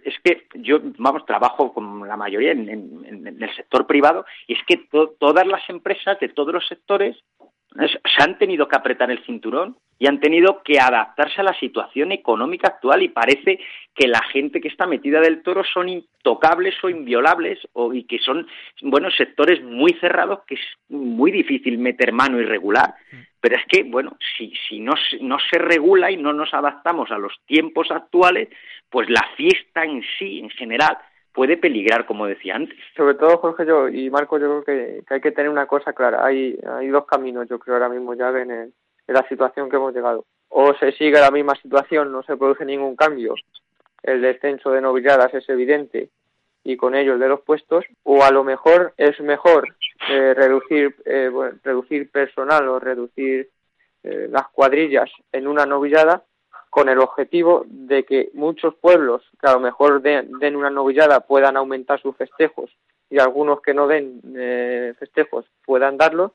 es que yo, vamos, trabajo con la mayoría en, el sector privado y es que todas las empresas de todos los sectores se han tenido que apretar el cinturón y han tenido que adaptarse a la situación económica actual y parece que la gente que está metida del toro son intocables o inviolables o, y que son, bueno, sectores muy cerrados que es muy difícil meter mano y regular. Pero es que, bueno, si, si no, no se regula y no nos adaptamos a los tiempos actuales, pues la fiesta en sí, en general, puede peligrar, como decía antes. Sobre todo, Jorge yo y Marco, yo creo que, hay que tener una cosa clara. Hay, hay dos caminos, yo creo, ahora mismo ya en, en la situación que hemos llegado. O se sigue la misma situación, no se produce ningún cambio, el descenso de novilladas es evidente y con ello el de los puestos, o a lo mejor es mejor eh, reducir, eh, reducir personal o reducir eh, las cuadrillas en una novillada con el objetivo de que muchos pueblos que a lo mejor den, una novillada puedan aumentar sus festejos y algunos que no den eh, festejos puedan darlos,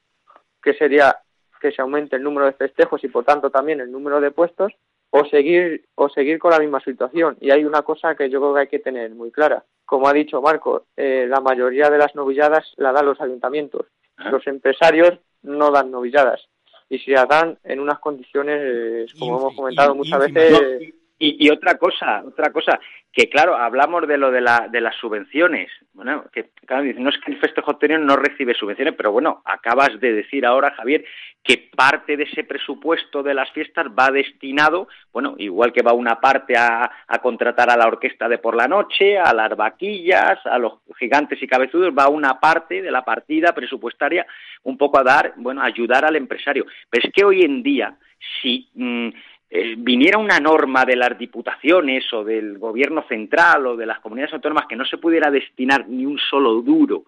que sería que se aumente el número de festejos y por tanto también el número de puestos o seguir o seguir con la misma situación y hay una cosa que yo creo que hay que tener muy clara como ha dicho Marco, eh, la mayoría de las novilladas la dan los ayuntamientos. Ah. Los empresarios no dan novilladas. Y si las dan en unas condiciones, eh, como hemos comentado muchas veces... Y, y, otra cosa, otra cosa, que claro, hablamos de lo de, la, de las subvenciones. Bueno, que claro, no es que el festejo no recibe subvenciones, pero bueno, acabas de decir ahora, Javier, que parte de ese presupuesto de las fiestas va destinado, bueno, igual que va una parte a, a contratar a la orquesta de por la noche, a las vaquillas, a los gigantes y cabezudos, va una parte de la partida presupuestaria un poco a dar, bueno, a ayudar al empresario. Pero es que hoy en día, si mmm, eh, viniera una norma de las diputaciones o del gobierno central o de las comunidades autónomas que no se pudiera destinar ni un solo duro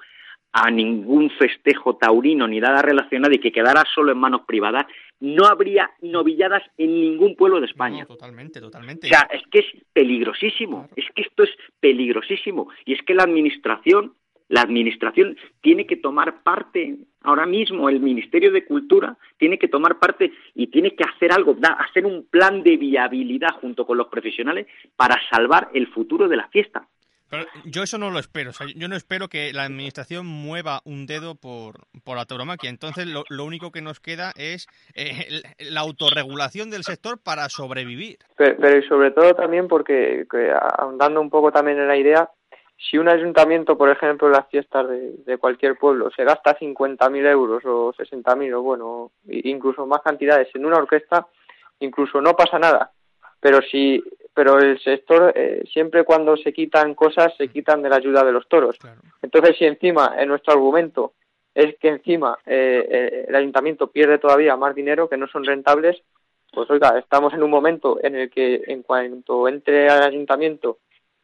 a ningún festejo taurino ni nada relacionado y que quedara solo en manos privadas, no habría novilladas en ningún pueblo de España. No, totalmente, totalmente. O sea, es que es peligrosísimo, claro. es que esto es peligrosísimo. Y es que la administración la Administración tiene que tomar parte, ahora mismo el Ministerio de Cultura tiene que tomar parte y tiene que hacer algo, da, hacer un plan de viabilidad junto con los profesionales para salvar el futuro de la fiesta. Pero yo eso no lo espero. O sea, yo no espero que la administración mueva un dedo por, por la tauromaquia. Entonces, lo, lo, único que nos queda es eh, la autorregulación del sector para sobrevivir. Pero, pero y sobre todo también porque, que, ahondando un poco también en la idea, si un ayuntamiento, por ejemplo, en las fiestas de, de cualquier pueblo se gasta 50.000 euros o 60.000 o bueno, incluso más cantidades en una orquesta, incluso no pasa nada. Pero si, pero el sector eh, siempre cuando se quitan cosas se quitan de la ayuda de los toros. Claro. Entonces, si encima en nuestro argumento es que encima eh, el ayuntamiento pierde todavía más dinero que no son rentables, pues oiga, estamos en un momento en el que en cuanto entre al ayuntamiento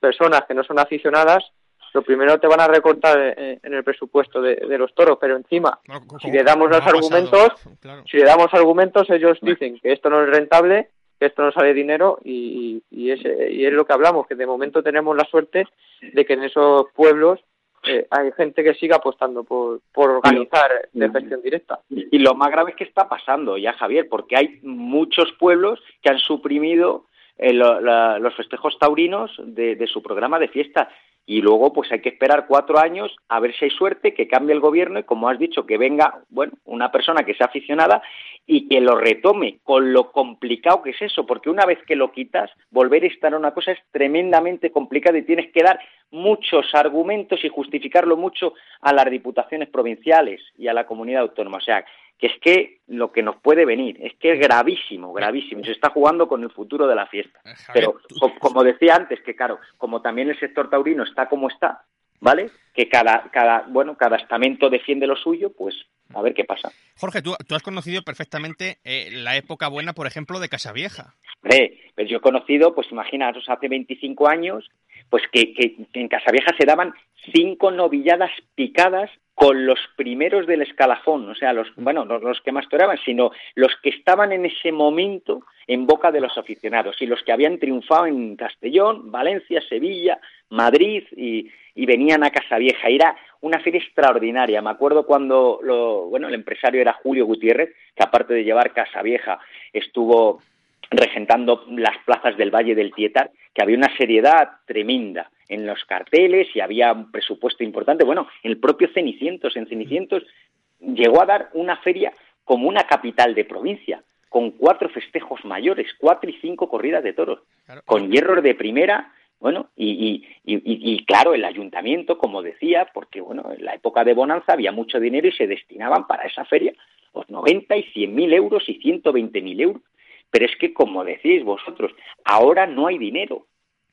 personas que no son aficionadas, lo primero te van a recortar en el presupuesto de, de los toros, pero encima, no, si le damos los argumentos, claro. si le damos argumentos, ellos dicen que esto no es rentable, que esto no sale dinero y, y, es, y es lo que hablamos, que de momento tenemos la suerte de que en esos pueblos eh, hay gente que sigue apostando por, por organizar de gestión directa. Y lo más grave es que está pasando ya, Javier, porque hay muchos pueblos que han suprimido eh, los festejos taurinos de, de, su programa de fiesta. Y luego, pues hay que esperar cuatro años a ver si hay suerte, que cambie el gobierno y, como has dicho, que venga, bueno, una persona que sea aficionada y que lo retome con lo complicado que es eso, porque una vez que lo quitas, volver a estar a una cosa es tremendamente complicado y tienes que dar muchos argumentos y justificarlo mucho a las diputaciones provinciales y a la comunidad autónoma. O sea, que es que lo que nos puede venir es que es gravísimo, gravísimo. Se está jugando con el futuro de la fiesta. Pero, como decía antes, que claro, como también el sector taurino está como está, ¿vale? Que cada, cada, bueno, cada estamento defiende lo suyo, pues a ver qué pasa. Jorge, tú, tú has conocido perfectamente eh, la época buena, por ejemplo, de Casavieja. Hombre, pues yo he conocido, pues imaginaos, hace 25 años, pues que, que, en Casavieja se daban cinco novilladas picadas con los primeros del escalafón, o sea, los, bueno, no los que más toreaban, sino los que estaban en ese momento en boca de los aficionados y los que habían triunfado en Castellón, Valencia, Sevilla, Madrid y, venían a Casa Vieja. Era una feria extraordinaria. Me acuerdo cuando lo, bueno, el empresario era Julio Gutiérrez, que aparte de llevar Casa Vieja, estuvo regentando las plazas del Valle del Tietar, que había una seriedad tremenda en los carteles y había un presupuesto importante. Bueno, el propio Cenicientos, en Cenicientos llegó a dar una feria como una capital de provincia, con cuatro festejos mayores, cuatro y cinco corridas de toros, claro. con hierros de primera, bueno, y, y, y, y, claro, el ayuntamiento, como decía, porque bueno, en la época de bonanza había mucho dinero y se destinaban para esa feria los 90 y 100 mil euros y 120 mil euros. Pero es que, como decís vosotros, ahora no hay dinero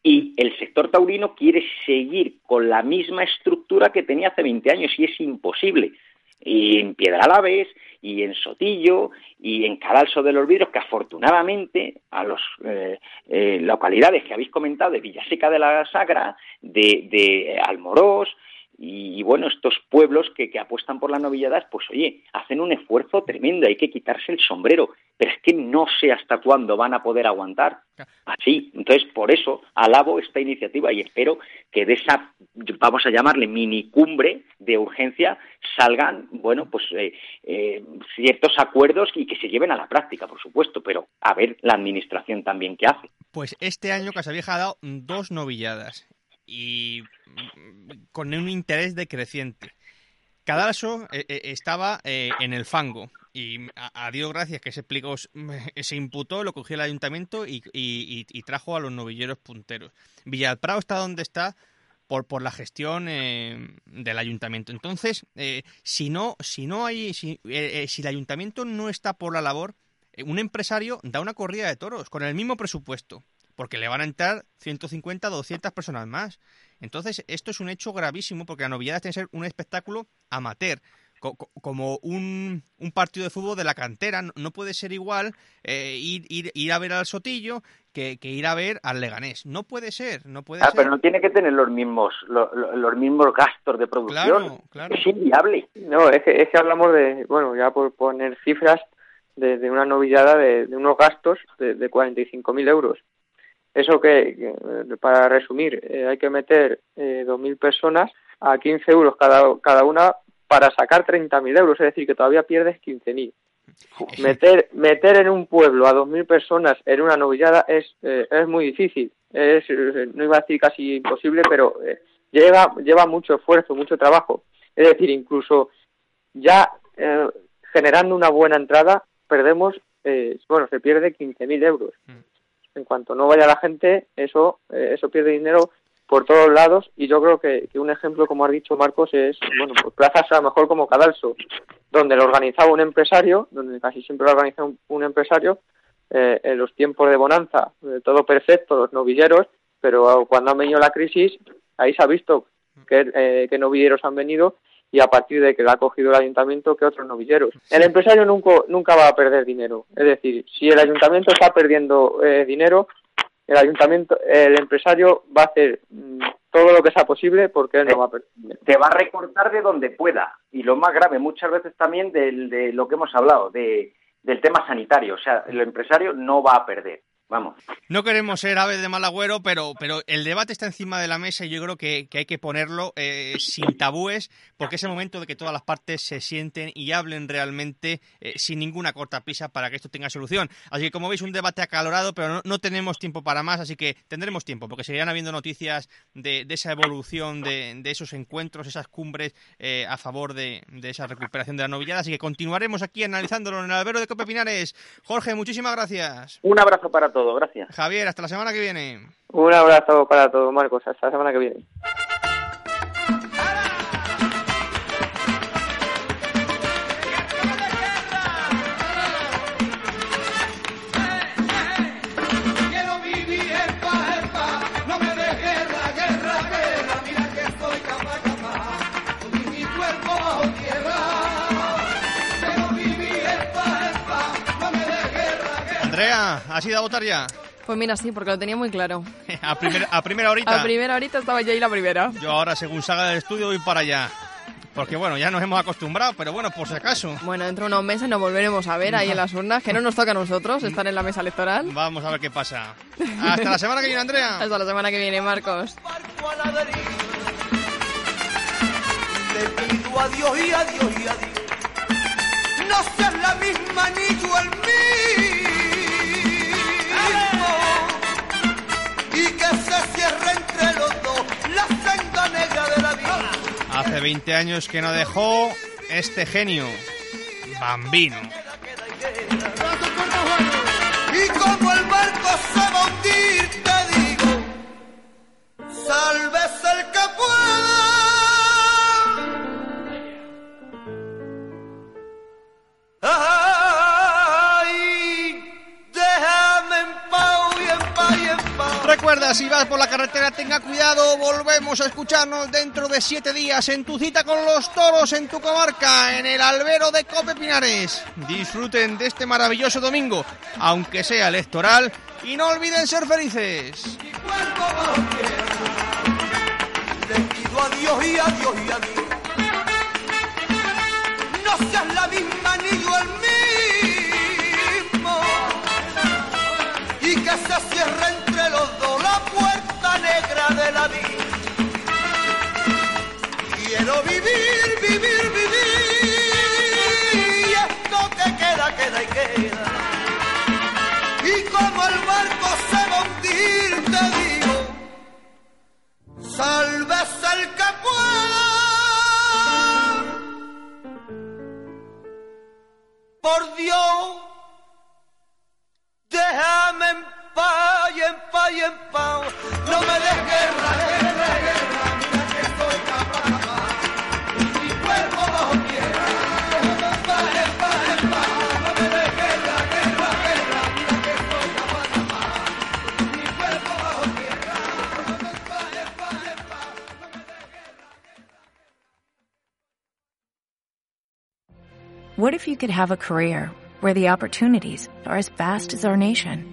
y el sector taurino quiere seguir con la misma estructura que tenía hace 20 años y es imposible. Y en Piedralaves, y en Sotillo, y en Cadalso de los Vidros, que afortunadamente a las eh, eh, localidades que habéis comentado, de Villaseca de la Sagra, de, de Almorós, y, bueno, estos pueblos que, apuestan por las novilladas, pues oye, hacen un esfuerzo tremendo, hay que quitarse el sombrero, pero es que no sé hasta cuándo van a poder aguantar así. Entonces, por eso alabo esta iniciativa y espero que de esa, vamos a llamarle minicumbre de urgencia, salgan, bueno, pues eh, eh, ciertos acuerdos y que se lleven a la práctica, por supuesto, pero a ver la administración también qué hace. Pues este año Casavieja ha dado dos novilladas y mm, con un interés decreciente. Cadalso eh, eh, estaba eh, en el fango y a, Dios gracias que se explicó, (laughs) se imputó, lo cogió el ayuntamiento y, trajo a los novilleros punteros. Villalprado está donde está por, por la gestión del ayuntamiento. Entonces, si no, si no hay, si, si el ayuntamiento no está por la labor, un empresario da una corrida de toros con el mismo presupuesto, porque le van a entrar 150, 200 personas más. Entonces, esto es un hecho gravísimo porque la novedad tiene que ser un espectáculo amateur, como un, un, partido de fútbol de la cantera. No, puede ser igual eh, ir, ir, ir, a ver al Sotillo que, ir a ver al Leganés. No puede ser, no puede ah, pero no tiene que tener los mismos los mismos gastos de producción. Es inviable. No, es que, es que hablamos de, bueno, ya por poner cifras, de, de una novillada de, de, unos gastos de, de 45.000 euros. Eso que, para resumir, eh, hay que meter eh, 2.000 personas a 15 euros cada, cada una para sacar 30.000 euros, es decir, que todavía pierdes 15.000. Meter, meter en un pueblo a 2.000 personas en una novillada es, eh, es muy difícil. Es, no iba a decir casi imposible, pero eh, lleva, lleva mucho esfuerzo, mucho trabajo. Es decir, incluso ya eh, generando una buena entrada, perdemos, eh, bueno, se pierde 15.000 euros. Mm. En cuanto no vaya la gente, eso, eh, eso pierde dinero por todos lados. Y yo creo que, un ejemplo, como ha dicho Marcos, es, bueno, pues plazas a lo mejor como Cadalso, donde lo organizaba un empresario, donde casi siempre lo organiza un, empresario, eh, en los tiempos de bonanza, todo perfecto, los novilleros, pero cuando ha venido la crisis, ahí se ha visto que, que novilleros han venido y a partir de que la ha cogido el ayuntamiento que otros novilleros. El empresario nunca, nunca va a perder dinero. Es decir, si el ayuntamiento está perdiendo eh, dinero, el ayuntamiento, el empresario va a hacer mm, todo lo que sea posible porque él no va a perder dinero. Te va a recortar de donde pueda. Y lo más grave, muchas veces también del, de lo que hemos hablado, de, del tema sanitario. O sea, el empresario no va a perder. Vamos. No queremos ser aves de mal agüero, pero, pero el debate está encima de la mesa y yo creo que, hay que ponerlo eh, sin tabúes, porque es el momento de que todas las partes se sienten y hablen realmente eh, sin ninguna corta pisa para que esto tenga solución. Así que, como veis, un debate acalorado, pero no, tenemos tiempo para más, así que tendremos tiempo, porque seguirán habiendo noticias de, esa evolución, de, esos encuentros, esas cumbres eh, a favor de, esa recuperación de la novillada. Así que continuaremos aquí analizándolo en el albero de Cope Pinares. Jorge, muchísimas gracias. Un abrazo para todo, gracias. Javier, hasta la semana que viene. Un abrazo para todos, Marcos, hasta la semana que viene. ¿Has ido a votar ya? Pues mira, sí, porque lo tenía muy claro. (laughs) ¿A, a primera horita? A primera horita estaba yo ahí la primera. Yo ahora, según salga del estudio, voy para allá. Porque bueno, ya nos hemos acostumbrado, pero bueno, por si acaso. Bueno, dentro de unos meses nos volveremos a ver ahí en las urnas, que no nos toca a nosotros estar en la mesa electoral. Vamos a ver qué pasa. Hasta la semana que viene, Andrea. (laughs) Hasta la semana que viene, Marcos. pido adiós y adiós y adiós. No seas la misma ni yo el y que se cierre entre los dos la senda negra de la vida. Hace 20 años que no dejó este genio, Bambino. Y como el barco se va a hundir, te digo, salves el que pueda. Si vas por la carretera, tenga cuidado. Volvemos a escucharnos dentro de siete días en tu cita con los toros en tu comarca, en el albero de Cope Pinares. Disfruten de este maravilloso domingo, aunque sea electoral, y no olviden ser felices. No seas la misma ni yo el mismo. Y que se cierre de la vida. Quiero vivir, vivir, vivir. Y esto te queda, queda y queda. Y como el barco se va a hundir, te digo, salves el que pueda. Por Dios, déjame en paz y en paz y en paz. No me des guerra, guerra, guerra, What if you could have a career where the opportunities are as vast as our nation?